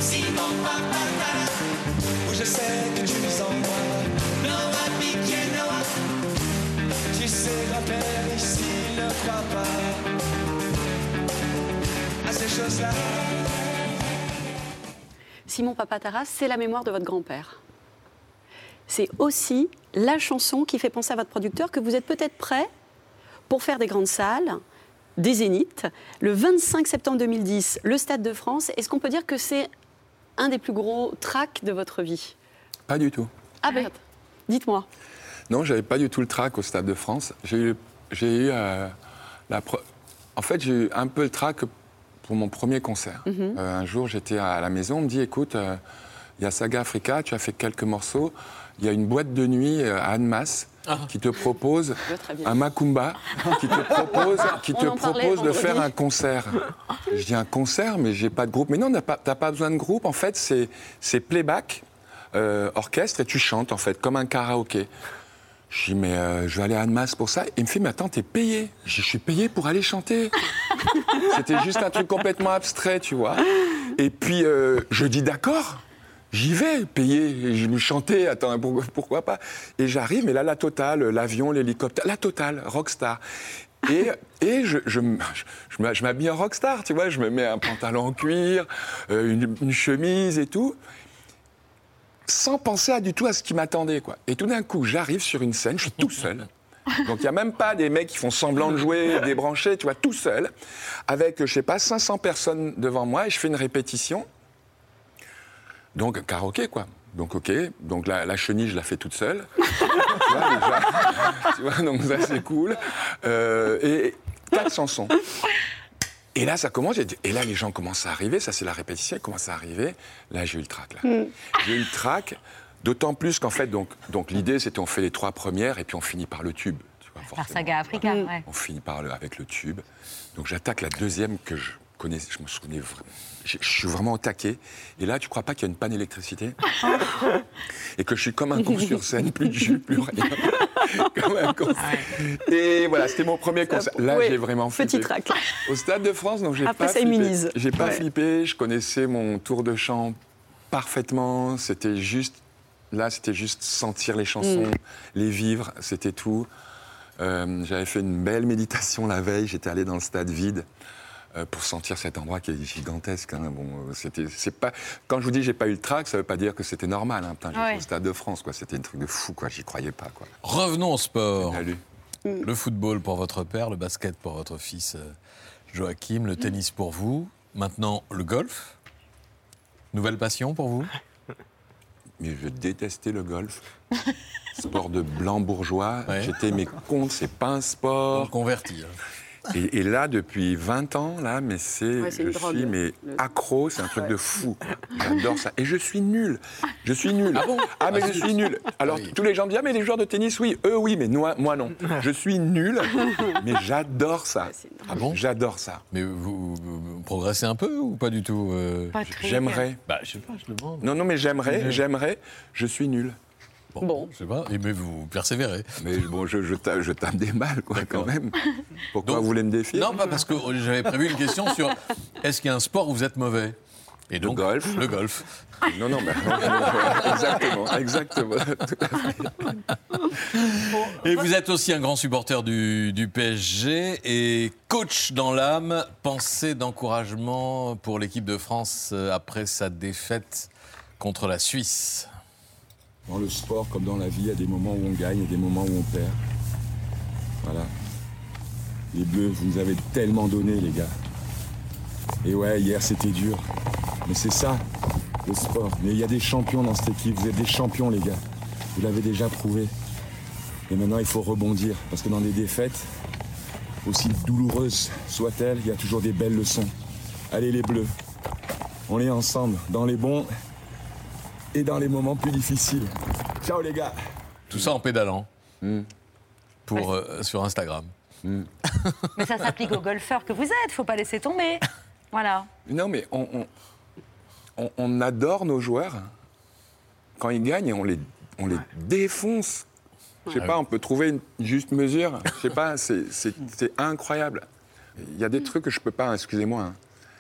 Simon Papa Où je sais que tu es en moi. Tu sais. Simon Papa Tara, c'est la mémoire de votre grand-père. C'est aussi la chanson qui fait penser à votre producteur que vous êtes peut-être prêt pour faire des grandes salles, des zéniths. Le 25 septembre 2010, le Stade de France, est-ce qu'on peut dire que c'est un des plus gros tracks de votre vie? Pas du tout. Ah ben, dites-moi. Non, j'avais pas du tout le trac au Stade de France. J'ai eu, eu euh, la. En fait, j'ai eu un peu le trac pour mon premier concert. Mhm. Euh, un jour, j'étais à la maison, on me dit écoute, euh, il y a Saga Africa, tu as fait quelques morceaux. Il y a une boîte de nuit à Annemasse qui te propose un macumba, qui te propose, qui te propose de faire un concert. Je dis un concert, mais j'ai pas de groupe. Mais non, t'as pas, pas besoin de groupe. En fait, c'est c'est playback, euh, orchestre, et tu chantes en fait comme un karaoké. Je dis, mais euh, je vais aller à Annemasse pour ça. Il me fait, mais attends, t'es payé. Je dis, je suis payé pour aller chanter. C'était juste un truc complètement abstrait, tu vois. Et puis, euh, je dis, d'accord, j'y vais, payé. Et je me chantais, attends, pour- pourquoi pas Et j'arrive, mais là, la totale, l'avion, l'hélicoptère, la totale, rockstar. Et, et je, je, je, m'habille en rockstar, tu vois. Je me mets un pantalon en cuir, euh, une, une chemise et tout sans penser à du tout à ce qui m'attendait. quoi. Et tout d'un coup, j'arrive sur une scène, je suis tout seul. Donc il n'y a même pas des mecs qui font semblant de jouer, débranchés, tu vois, tout seul, avec, je sais pas, 500 personnes devant moi, et je fais une répétition. Donc karaoké, quoi. Donc ok, donc la, la chenille, je la fais toute seule. tu, vois, déjà. Tu vois, donc ça c'est cool. Euh, et quatre chansons. Et là, ça commence, et là, les gens commencent à arriver, ça c'est la répétition, ils commencent à arriver. Là, j'ai eu le trac, là. Mm. J'ai eu le trac, d'autant plus qu'en fait, donc, donc l'idée, c'était on fait les trois premières, et puis on finit par le tube. tu vois, Par Saga Africa, Mm. ouais. on finit par le, avec le tube. Donc j'attaque la deuxième que je connais, je me souvenais vraiment. Je, je suis vraiment au taquet. Et là, tu crois pas qu'il y a une panne d'électricité? Et que je suis comme un con sur scène, plus de jus, plus rien. comme un con. Et voilà, c'était mon premier concert. Là, ouais, j'ai vraiment flippé. petit trac. Au Stade de France, donc j'ai Après, pas ça flippé. J'ai pas Ouais. flippé, je connaissais mon tour de chant parfaitement. C'était juste, là, c'était juste sentir les chansons, Mm. les vivre, c'était tout. Euh, J'avais fait une belle méditation la veille, j'étais allé dans le stade vide. Euh, pour sentir cet endroit qui est gigantesque. hein. Bon, euh, c'était, c'est pas. Quand je vous dis j'ai pas eu le trac, ça veut pas dire que c'était normal. Hein. Putain, Ouais. au stade de France, quoi. C'était un truc de fou, quoi. J'y croyais pas, quoi. Revenons au sport. Salut. Le football pour votre père, le basket pour votre fils euh, Joachim, le tennis pour vous. Maintenant, le golf. Nouvelle passion pour vous? Mais je détestais le golf. Sport de blanc bourgeois. J'étais, mais con, c'est pas un sport. Converti. Et, et là, depuis 20 ans, là, mais c'est, Ouais, c'est une je drogue, suis mais le- accro, c'est un truc de fou. J'adore ça. Et je suis nul. Je suis nul. Ah bon? Mais Ah, je suis nul. Alors tous les gens me disent ah mais les joueurs de tennis, oui, eux oui, mais moi, moi non. Je suis nul, mais j'adore ça. Ah bon? J'adore ça. Mais vous, vous- vous progressez un peu ou pas du tout euh? J'aimerais. Bah, je sais pas, je demande. Non, non, mais j'aimerais, j'aimerais. Je suis nul. Bon, je sais pas. Mais vous persévérez. Mais bon, je, je, tape, je tape des balles, quoi, quand même. Pourquoi vous voulez me défier? Non, pas parce que j'avais prévu une question sur est-ce qu'il y a un sport où vous êtes mauvais? Et donc, le golf. Le golf. Non, non, mais exactement, exactement. Tout à fait. Et vous êtes aussi un grand supporter du, du PSG et coach dans l'âme. Pensée d'encouragement pour l'équipe de France euh, après sa défaite contre la Suisse. Dans le sport, comme dans la vie, il y a des moments où on gagne et des moments où on perd. Voilà. Les Bleus, vous nous avez tellement donné, les gars. Et ouais, hier, c'était dur. Mais c'est ça, le sport. Mais il y a des champions dans cette équipe. Vous êtes des champions, les gars. Vous l'avez déjà prouvé. Et maintenant, il faut rebondir. Parce que dans les défaites, aussi douloureuses soient-elles, il y a toujours des belles leçons. Allez, les Bleus. On est ensemble, dans les bons et dans les moments plus difficiles. Ciao les gars Tout ça en pédalant. Pour, euh, sur Instagram. Mais ça s'applique aux golfeurs que vous êtes, faut pas laisser tomber. Voilà. Non mais on, on, on- on adore nos joueurs quand ils gagnent on les, on les défonce Je sais Ouais. pas, on peut trouver une juste mesure. Je sais pas, c'est- c'est incroyable. Il y a des trucs que je peux pas, excusez-moi. hein.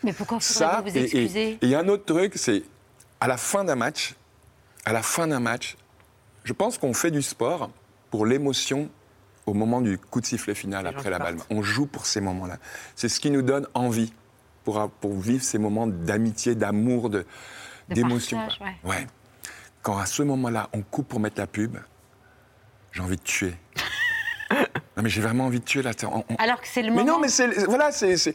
Mais pourquoi Ça, vous excuser et il y a un autre truc, c'est à la fin d'un match, à la fin d'un match, je pense qu'on fait du sport pour l'émotion au moment du coup de sifflet final après la balle. On joue pour ces moments-là. C'est ce qui nous donne envie pour, pour vivre ces moments d'amitié, d'amour, d'émotion. ouais. Quand à ce moment-là, on coupe pour mettre la pub, j'ai envie de tuer. non mais j'ai vraiment envie de tuer là. On- on- Alors que c'est le mais moment. non, mais c'est voilà, c'est-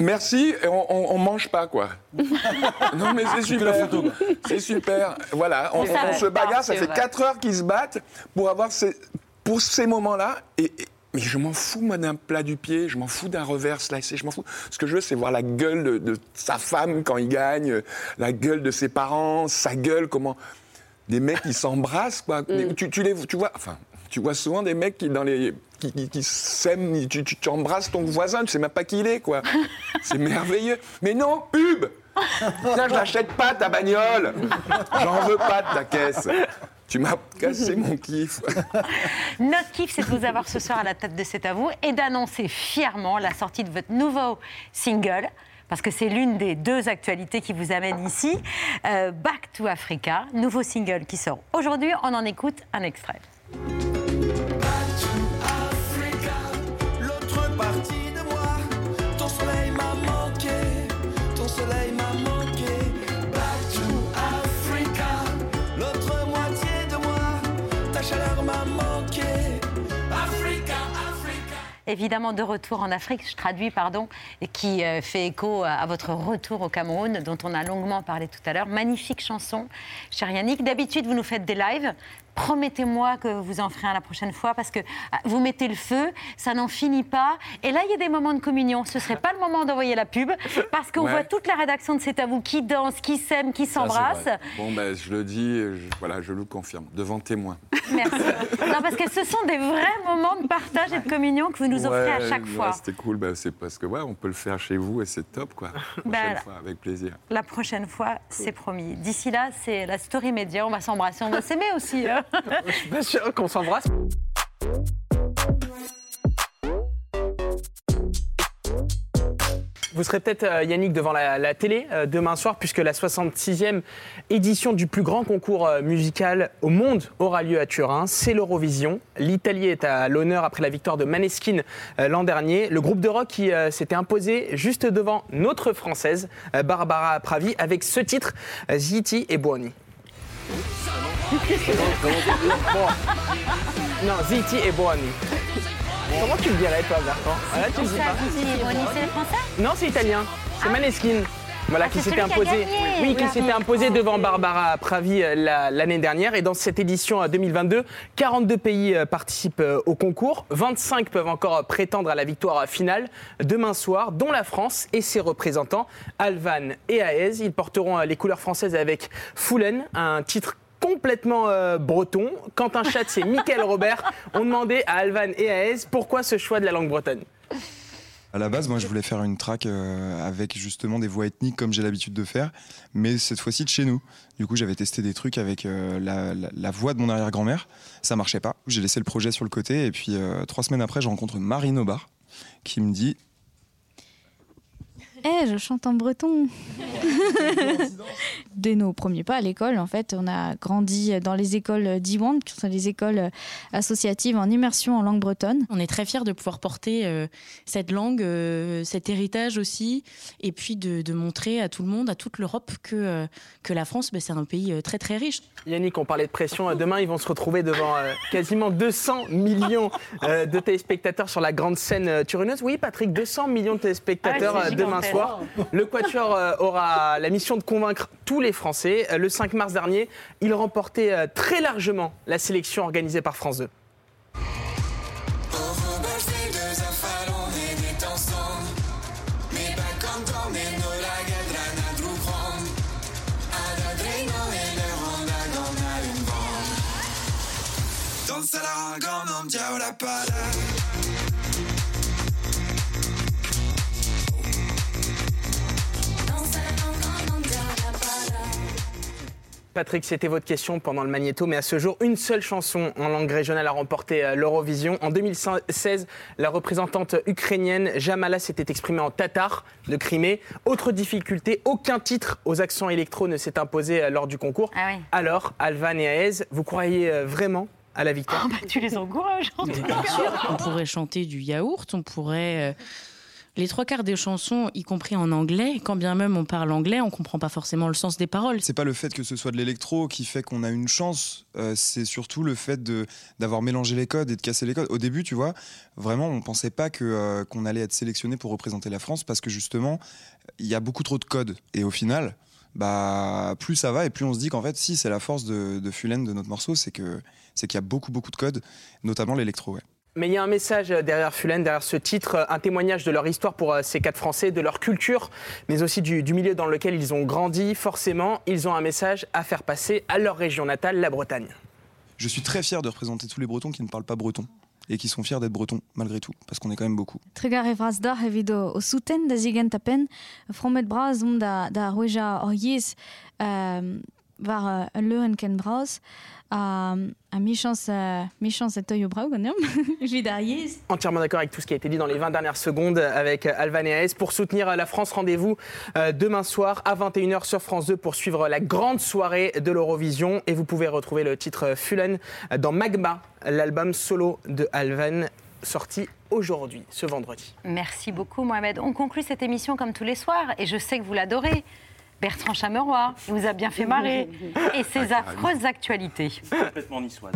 merci. et on, mange pas quoi. non mais c'est super. C'est super. Voilà, on, se bagarre. Ça fait vrai. 4 heures qu'ils se battent pour avoir ces pour ces moments-là et, et- mais je m'en fous, moi, d'un plat du pied, je m'en fous d'un revers slicé, je m'en fous. Ce que je veux, c'est voir la gueule de, de sa femme quand il gagne, la gueule de ses parents, sa gueule, comment. Des mecs qui s'embrassent, quoi. Tu, tu les, tu vois, enfin, tu vois souvent des mecs qui, dans les, qui, qui- qui s'aiment, tu, tu, tu embrasses ton voisin, tu sais même pas qui il est, quoi. C'est merveilleux. Mais non, pub Tiens, je l'achète pas, ta bagnole J'en veux pas de ta caisse Tu m'as cassé mon kiff Notre kiff, c'est de vous avoir ce soir à la tête de C'est à vous et d'annoncer fièrement la sortie de votre nouveau single. Parce que c'est l'une des deux actualités qui vous amène ici. Euh, Back to Africa, nouveau single qui sort aujourd'hui. On en écoute un extrait. De. Évidemment, de retour en Afrique, je traduis, pardon, qui euh, fait écho à votre retour au Cameroun, dont on a longuement parlé tout à l'heure. Magnifique chanson, cher Yannick. D'habitude, vous nous faites des lives. Promettez-moi que vous en ferez un la prochaine fois parce que ah, vous mettez le feu, ça n'en finit pas. Et là, il y a des moments de communion. Ce serait pas le moment d'envoyer la pub parce qu'on Ouais. voit toute la rédaction de C'est à vous qui danse, qui s'aime, qui s'embrasse. Bon, ben, je le dis, je- voilà, je le confirme, devant témoin. Merci. Non, parce que ce sont des vrais moments de partage et de communion que vous nous offrez à chaque ouais, fois. C'était cool, ben, c'est parce que ouais, on peut le faire chez vous et c'est top, quoi. Prochaine Ben, fois, avec plaisir. La prochaine fois, c'est promis. D'ici là, c'est la story média. On va s'embrasser, on va s'aimer aussi. hein. Je suis pas sûr qu'on s'embrasse. Vous serez peut-être, euh, Yannick, devant la, télé euh, demain soir, puisque la 66e édition du plus grand concours euh, musical au monde aura lieu à Turin. C'est l'Eurovision. L'Italie est à l'honneur après la victoire de Maneskin l'an dernier. Le groupe de rock qui s'était imposé juste devant notre française, Barbara Pravi, avec ce titre, Ziti et Buoni. Non, Ziti et Buoni. Comment tu le dirais, toi, Bertrand? Voilà, tu le dis pas. Zizi et Bonnie, c'est Français? Non, c'est italien. C'est Maneskin. Voilà, Ah, qui c'est s'était imposé, oui, qui s'était imposé devant Barbara Pravi euh, la- l'année dernière. Et dans cette édition euh, 2022, 42 pays euh, participent euh, au concours. 25 peuvent encore euh, prétendre à la victoire euh, finale demain soir, dont la France et ses représentants, Alvan et Aez. Ils porteront euh, les couleurs françaises avec Foulen, un titre complètement euh, breton. Quentin Chatz et Michael Robert ont demandé à Alvan et Aez pourquoi ce choix de la langue bretonne. À la base, moi, je voulais faire une track euh, avec justement des voix ethniques comme j'ai l'habitude de faire, mais cette fois-ci de chez nous. Du coup, j'avais testé des trucs avec euh, la, voix de mon arrière-grand-mère. Ça marchait pas. J'ai laissé le projet sur le côté et puis euh, trois semaines après, je rencontre Marine Aubard qui me dit Eh, je chante en breton. Dès nos premiers pas à l'école, en fait, on a grandi dans les écoles d'Iwan, qui sont les écoles associatives en immersion en langue bretonne. On est très fiers de pouvoir porter euh, cette langue, euh, cet héritage aussi, et puis de, de montrer à tout le monde, à toute l'Europe, que, euh, que la France, ben, c'est un pays euh, très très riche. Yannick, on parlait de pression. Demain, ils vont se retrouver devant euh, quasiment 200 millions euh, de téléspectateurs sur la grande scène turinoise. Oui, Patrick, 200 millions de téléspectateurs Ah, euh, demain. Le Quatuor euh, aura la mission de convaincre tous les Français. Euh, Le 5 mars dernier, il remportait euh, très largement la sélection organisée par France 2. Danzala non diavolo la pala Patrick, c'était votre question pendant le magnéto, mais à ce jour, une seule chanson en langue régionale a remporté euh, l'Eurovision. En 2016, la représentante ukrainienne Jamala s'était exprimée en tatar de Crimée. Autre difficulté, aucun titre aux accents électro ne s'est imposé euh, lors du concours. Ah oui. Alors, Alvan et Aez, vous croyez euh, vraiment à la victoire? Ah bah, tu les encourages. Mais Bien sûr, on pourrait chanter du yaourt, on pourrait. Les trois quarts des chansons, y compris en anglais, quand bien même on parle anglais, on comprend pas forcément le sens des paroles. C'est pas le fait que ce soit de l'électro qui fait qu'on a une chance, euh, c'est surtout le fait d'avoir mélangé les codes et de casser les codes. Au début, tu vois, vraiment, on pensait pas euh, qu'on allait être sélectionné pour représenter la France parce que justement, il y a beaucoup trop de codes. Et au final, bah plus ça va et plus on se dit qu'en fait, si c'est la force de, Fulen de notre morceau, c'est c'est qu'il y a beaucoup beaucoup de codes, notamment l'électro. Ouais. Mais il y a un message derrière Fulen, derrière ce titre, un témoignage de leur histoire pour euh, ces quatre Français, de leur culture, mais aussi du, du milieu dans lequel ils ont grandi. Forcément, ils ont un message à faire passer à leur région natale, la Bretagne. Je suis très fier de représenter tous les Bretons qui ne parlent pas breton et qui sont fiers d'être bretons malgré tout, parce qu'on est quand même beaucoup. Tregar e vras da evit o, o souten da zigent a pen, fromet braz om da, da roueja or yez euh, var euh, un leuren ken braz, a, a michans, euh, toyo brau gant vid ar yez. Entièrement d'accord avec tout ce qui a été dit dans les 20 dernières secondes avec euh, Alvan et Aes. Pour soutenir euh, la France, rendez-vous euh, demain soir à 21h sur France 2 pour suivre la grande soirée de l'Eurovision. Et vous pouvez retrouver le titre euh, Fulen euh, dans Magma, l'album solo de Alvan sorti aujourd'hui, ce vendredi. Merci beaucoup, Mohamed. On conclut cette émission comme tous les soirs, et je sais que vous l'adorez. Bertrand Chameroy, il vous a bien fait marrer. Et ses affreuses actualités. Complètement niçoise.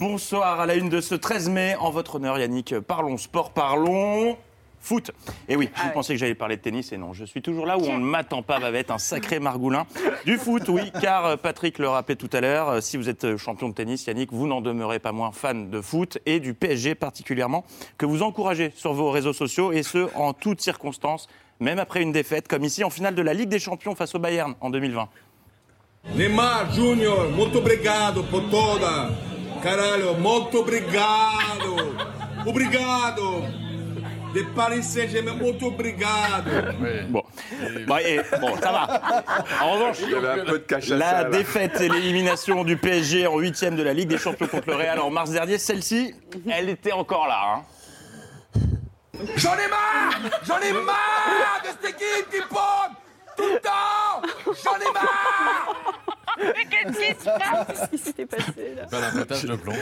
Bonsoir à la une de ce 13 mai. En votre honneur, Yannick, parlons sport, parlons foot. Et oui, Ah vous pensez que j'allais parler de tennis et non, je suis toujours là où on ne m'attend pas, Bavette, un sacré margoulin. Du foot, oui, car euh, Patrick le rappelait tout à l'heure, euh, si vous êtes euh, champion de tennis, Yannick, vous n'en demeurez pas moins fan de foot et du PSG particulièrement, que vous encouragez sur vos réseaux sociaux et ce, en toutes circonstances, même après une défaite, comme ici en finale de la Ligue des Champions face au Bayern en 2020. Neymar Júnior, muito obrigado por toda. Caralho, muito obrigado. Obrigado. De Paris Saint-Germain, muito obrigado. Bon. Bon, et- bon, ça va. En revanche, Il y avait un peu de cachaça, la défaite et l'élimination du PSG en huitième de la Ligue des Champions contre le Real en mars dernier, celle-ci, elle était encore là. hein. J'en ai marre J'en ai marre de cette équipe qui pompe tout le temps J'en ai marre Qu'est-ce qui se passe? Qu'est-ce qui s'était passé là? Pas d'abattage de plomb.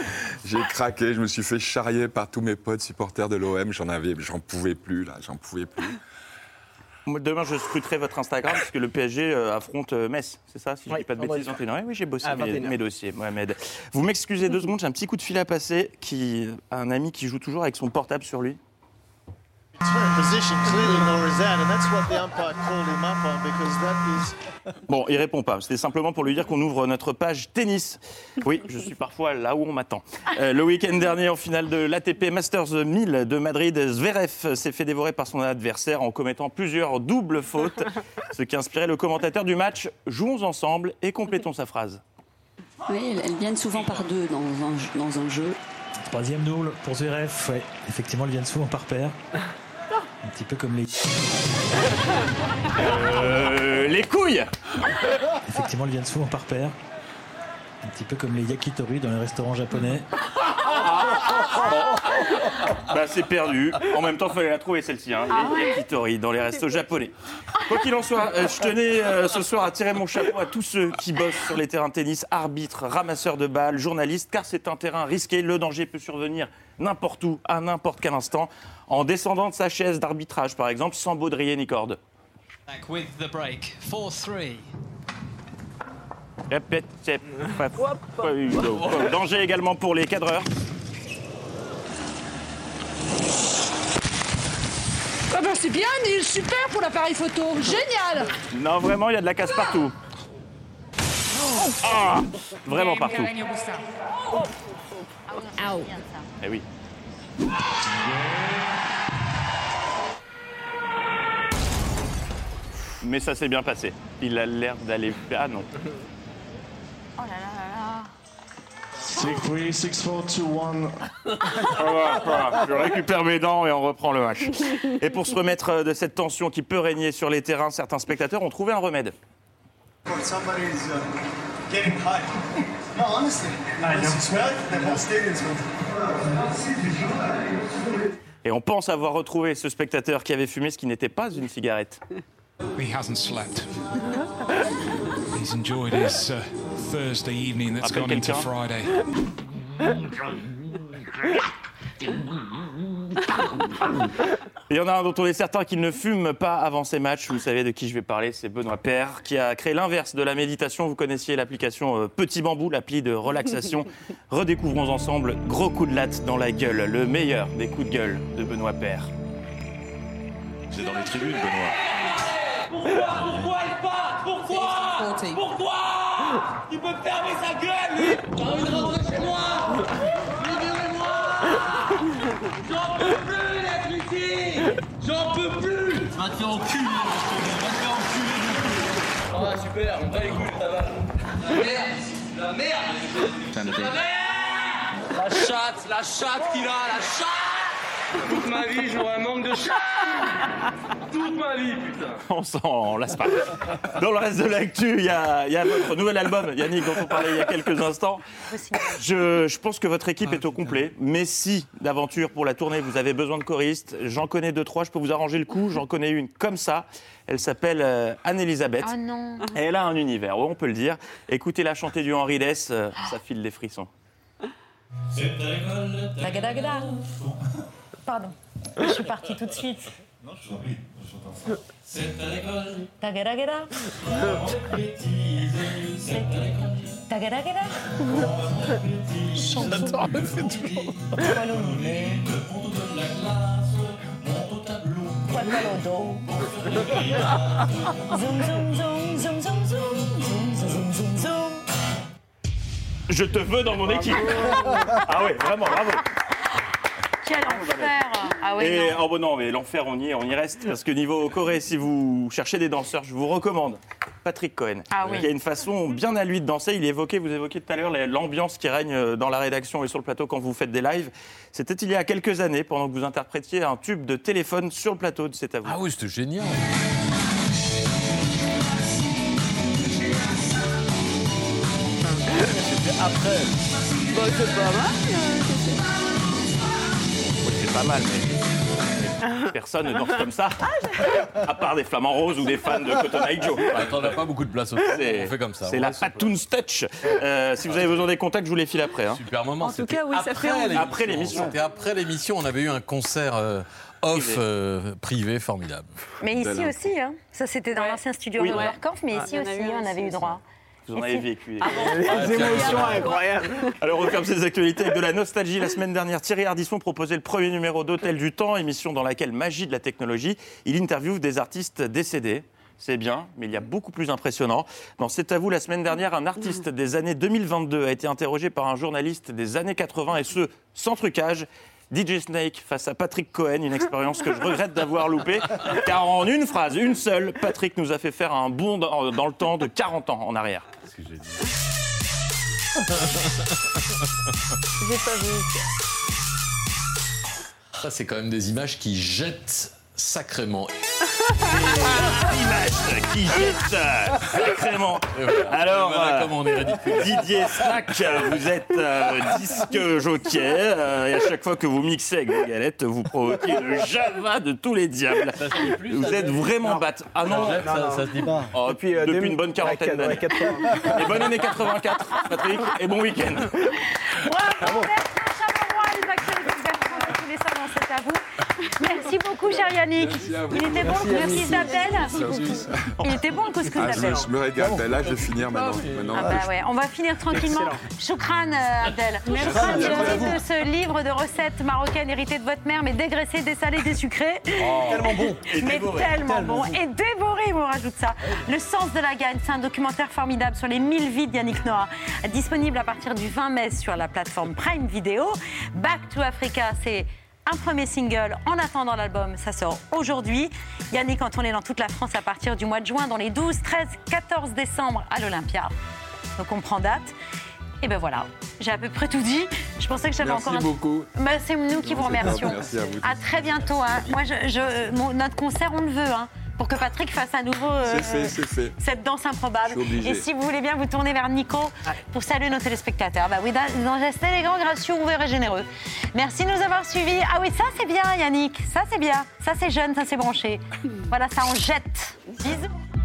J'ai craqué, je me suis fait charrier par tous mes potes supporters de l'OM. J'en avais, j'en pouvais plus là, j'en pouvais plus. Demain, je scruterai votre Instagram parce que le PSG euh, affronte euh, Metz, c'est ça Si je Oui, dis pas de bêtises, soir. 21h. Oui, j'ai bossé mes, 21h. mes dossiers, Mohamed. Vous m'excusez deux secondes, j'ai un petit coup de fil à passer. Qui, un ami qui joue toujours avec son portable sur lui. Bon, il répond pas. C'était simplement pour lui dire qu'on ouvre notre page tennis. Oui, je suis parfois là où on m'attend. Euh, le week-end dernier, en finale de l'ATP Masters 1000 de Madrid, Zverev s'est fait dévorer par son adversaire en commettant plusieurs doubles fautes, ce qui a inspiré le commentateur du match. Jouons ensemble et complétons sa phrase. Oui, elles, elles viennent souvent par deux dans un, jeu- dans un jeu. Troisième double pour Zverev, ouais. effectivement, ils viennent souvent par paire. Un petit peu comme les. Euh, les couilles Effectivement, ils viennent souvent par paire. Un petit peu comme les yakitori dans les restaurants japonais. Bah, c'est perdu. En même temps, il fallait la trouver celle-ci, hein. Ah les yakitori dans les restos japonais. Quoi qu'il en soit, euh, je tenais euh, ce soir à tirer mon chapeau à tous ceux qui bossent sur les terrains de tennis, arbitres, ramasseurs de balles, journalistes, car c'est un terrain risqué. Le danger peut survenir n'importe où, à n'importe quel instant, en descendant de sa chaise d'arbitrage, par exemple, sans baudrier ni corde. Back with the break. 4-3. Répète, c'est- Danger également pour les cadreurs. Ah bah c'est bien, Neil, super pour l'appareil photo, génial Non, vraiment, il y a de la casse partout. Ah, vraiment partout. Eh oui. Mais ça s'est bien passé. Il a l'air d'aller. Ah non. Oh là là là là. Take 3, 6, 4, 2, 1. Voilà, voilà. Je récupère mes dents et on reprend le match. Et pour se remettre de cette tension qui peut régner sur les terrains, certains spectateurs ont trouvé un remède. Somebody's uh, getting hot. No, honestly. I know. Smell it? The whole stadium smells Et on pense avoir retrouvé ce spectateur qui avait fumé ce qui n'était pas une cigarette. He hasn't slept. He's enjoyed his uh, Thursday evening that's Appelle gone into quelqu'un. Friday. Il y en a un dont on est certain qu'il ne fume pas avant ses matchs. Vous savez de qui je vais parler, c'est Benoît Père, qui a créé l'inverse de la méditation. Vous connaissiez l'application euh, Petit Bambou, l'appli de relaxation. Redécouvrons ensemble Gros coup de latte dans la gueule, le meilleur des coups de gueule de Benoît Père. C'est dans les tribunes, Benoît. Pourquoi? Pourquoi il part Pourquoi? Pourquoi? Il peut fermer sa gueule, lui J'ai envie de rentrer chez moi. Libérez-moi. J'en peux plus d'être ici J'en peux plus. Va te faire enculer, va te faire enculer Ah super, on va les couilles, ça va. La merde. La merde. La merde. La chatte, la chatte qu'il a, la chatte Toute ma vie, j'aurai un manque de chatte Toute ma vie, putain On s'en lasse pas. Dans le reste de l'actu, il y, a il y a votre nouvel album, Yannick, dont on parlait il y a quelques instants. Je, je pense que votre équipe est au complet, mais si d'aventure pour la tournée vous avez besoin de choristes, j'en connais deux, trois, je peux vous arranger le coup. J'en connais une comme ça. Elle s'appelle euh, Anne-Elisabeth. Oh non. Et Elle a un univers, on peut le dire. Écoutez-la chanter du Henri Dess, euh, ça file des frissons. Tagadagada. Pardon, je suis partie tout de suite. Non, je vous en prie, j'entends ça. C'est à l'école. Tagaraguera. C'est à l'école. Tagaraguera. Chanson. C'est toujours. Le. Monte au tableau. Zoom, zoom, zoom, zoom, zoom, Je te veux dans mon équipe. Ah ouais, vraiment, bravo. Quel enfer Ah ouais, Et non. oh bon, non, mais l'enfer, on y est, on y reste. Parce que niveau Corée, si vous cherchez des danseurs, je vous recommande Patrick Cohen, Ah oui. qui a une façon bien à lui de danser. Il évoquait, vous évoquiez tout à l'heure la- l'ambiance qui règne dans la rédaction et sur le plateau quand vous faites des lives. C'était il y a quelques années, pendant que vous interprétiez un tube de téléphone sur le plateau de C'est à vous. Ah oui, c'était génial. C'était après. Bon, c'est pas mal. Pas mal, mais personne ne danse comme ça. À part des flamants roses ou des fans de Cotton Eye Joe. Attends, on n'a pas beaucoup de place au C'est- On fait comme ça. C'est la Patoons Touch. Euh, si vous avez besoin des contacts, je vous les file après. hein. Super moment. En tout C'était cas, oui, ça fait après l'émission. Après l'émission. C'était après l'émission. On avait eu un concert euh, off Privé. euh, privé formidable. Mais ici aussi, hein. ça c'était dans l'ancien studio Oui. de Workamp, mais Ah, ici aussi, eu on avait eu aussi, droit. Vous en avez vécu. Les émotions incroyables. Alors, on referme ces actualités avec de la nostalgie. La semaine dernière, Thierry Ardisson proposait le premier numéro d'Hôtel du Temps, émission dans laquelle, magie de la technologie, il interviewe des artistes décédés. C'est bien, mais il y a beaucoup plus impressionnant. Dans C'est à vous, la semaine dernière, un artiste des années 2022 a été interrogé par un journaliste des années 80, et ce, sans trucage. DJ Snake face à Patrick Cohen, une expérience que je regrette d'avoir loupée, car en une phrase, une seule, Patrick nous a fait faire un bond dans dans le temps de 40 ans en arrière. J'ai pas vu. Ça, c'est quand même des images qui jettent sacrément. Sacrément. Alors, Voilà euh, comment on est ridicule. Didier Snack, vous êtes euh, disque jockey euh, et à chaque fois que vous mixez avec vos galettes, vous provoquez le java de tous les diables. Vous êtes vraiment bat. Ah non, Ça, ça se dit pas. Oh, Depuis, euh, depuis une bonne quarantaine d'années. 80. Et bonne année 84, Patrick, et bon week-end. Bravo, Bertrand Chameroy, les actualités de Bertrand de tous les soirs dans C'est à vous. Merci beaucoup, cher Yannick. Il était bon le couscous d'appel Il était bon le couscous Ah, je, d'appel je me régale. Ben là, je vais finir maintenant. Maintenant, Ah bah ouais, on va finir tranquillement. Choukran euh, Abdel. Choukran, j'ai envie de ce livre de recettes marocaines héritées de votre mère, mais dégraissées, dessalées, désucrées. Tellement bon. mais tellement bon. Et dévoré, on rajoute ça. Le sens de la gagne, c'est un documentaire formidable sur les 1000 vies de Yannick Noah. Disponible à partir du 20 mai sur la plateforme Prime Video. Back to Africa, c'est un premier single en attendant l'album. Ça sort aujourd'hui. Yannick en tournée dans toute la France à partir du mois de juin, dans les 12, 13, 14 décembre à l'Olympia. Donc on prend date. Et ben voilà, j'ai à peu près tout dit. Je pensais que j'avais Merci encore un- beaucoup. Bah, c'est nous qui Non, vous remercions. Merci à vous. À très bientôt. hein. Moi, je, je- mon- notre concert, on le veut. hein, pour que Patrick fasse à nouveau euh, C'est fait, c'est fait. cette danse improbable. Et si vous voulez bien vous tourner vers Nico pour saluer nos téléspectateurs. Bah oui, dans, dans geste élégant, gracieux, ouvert et généreux. Merci de nous avoir suivis. Ah oui, ça c'est bien Yannick, ça c'est bien, ça c'est jeune, ça c'est branché. Voilà, ça en jette. Bisous.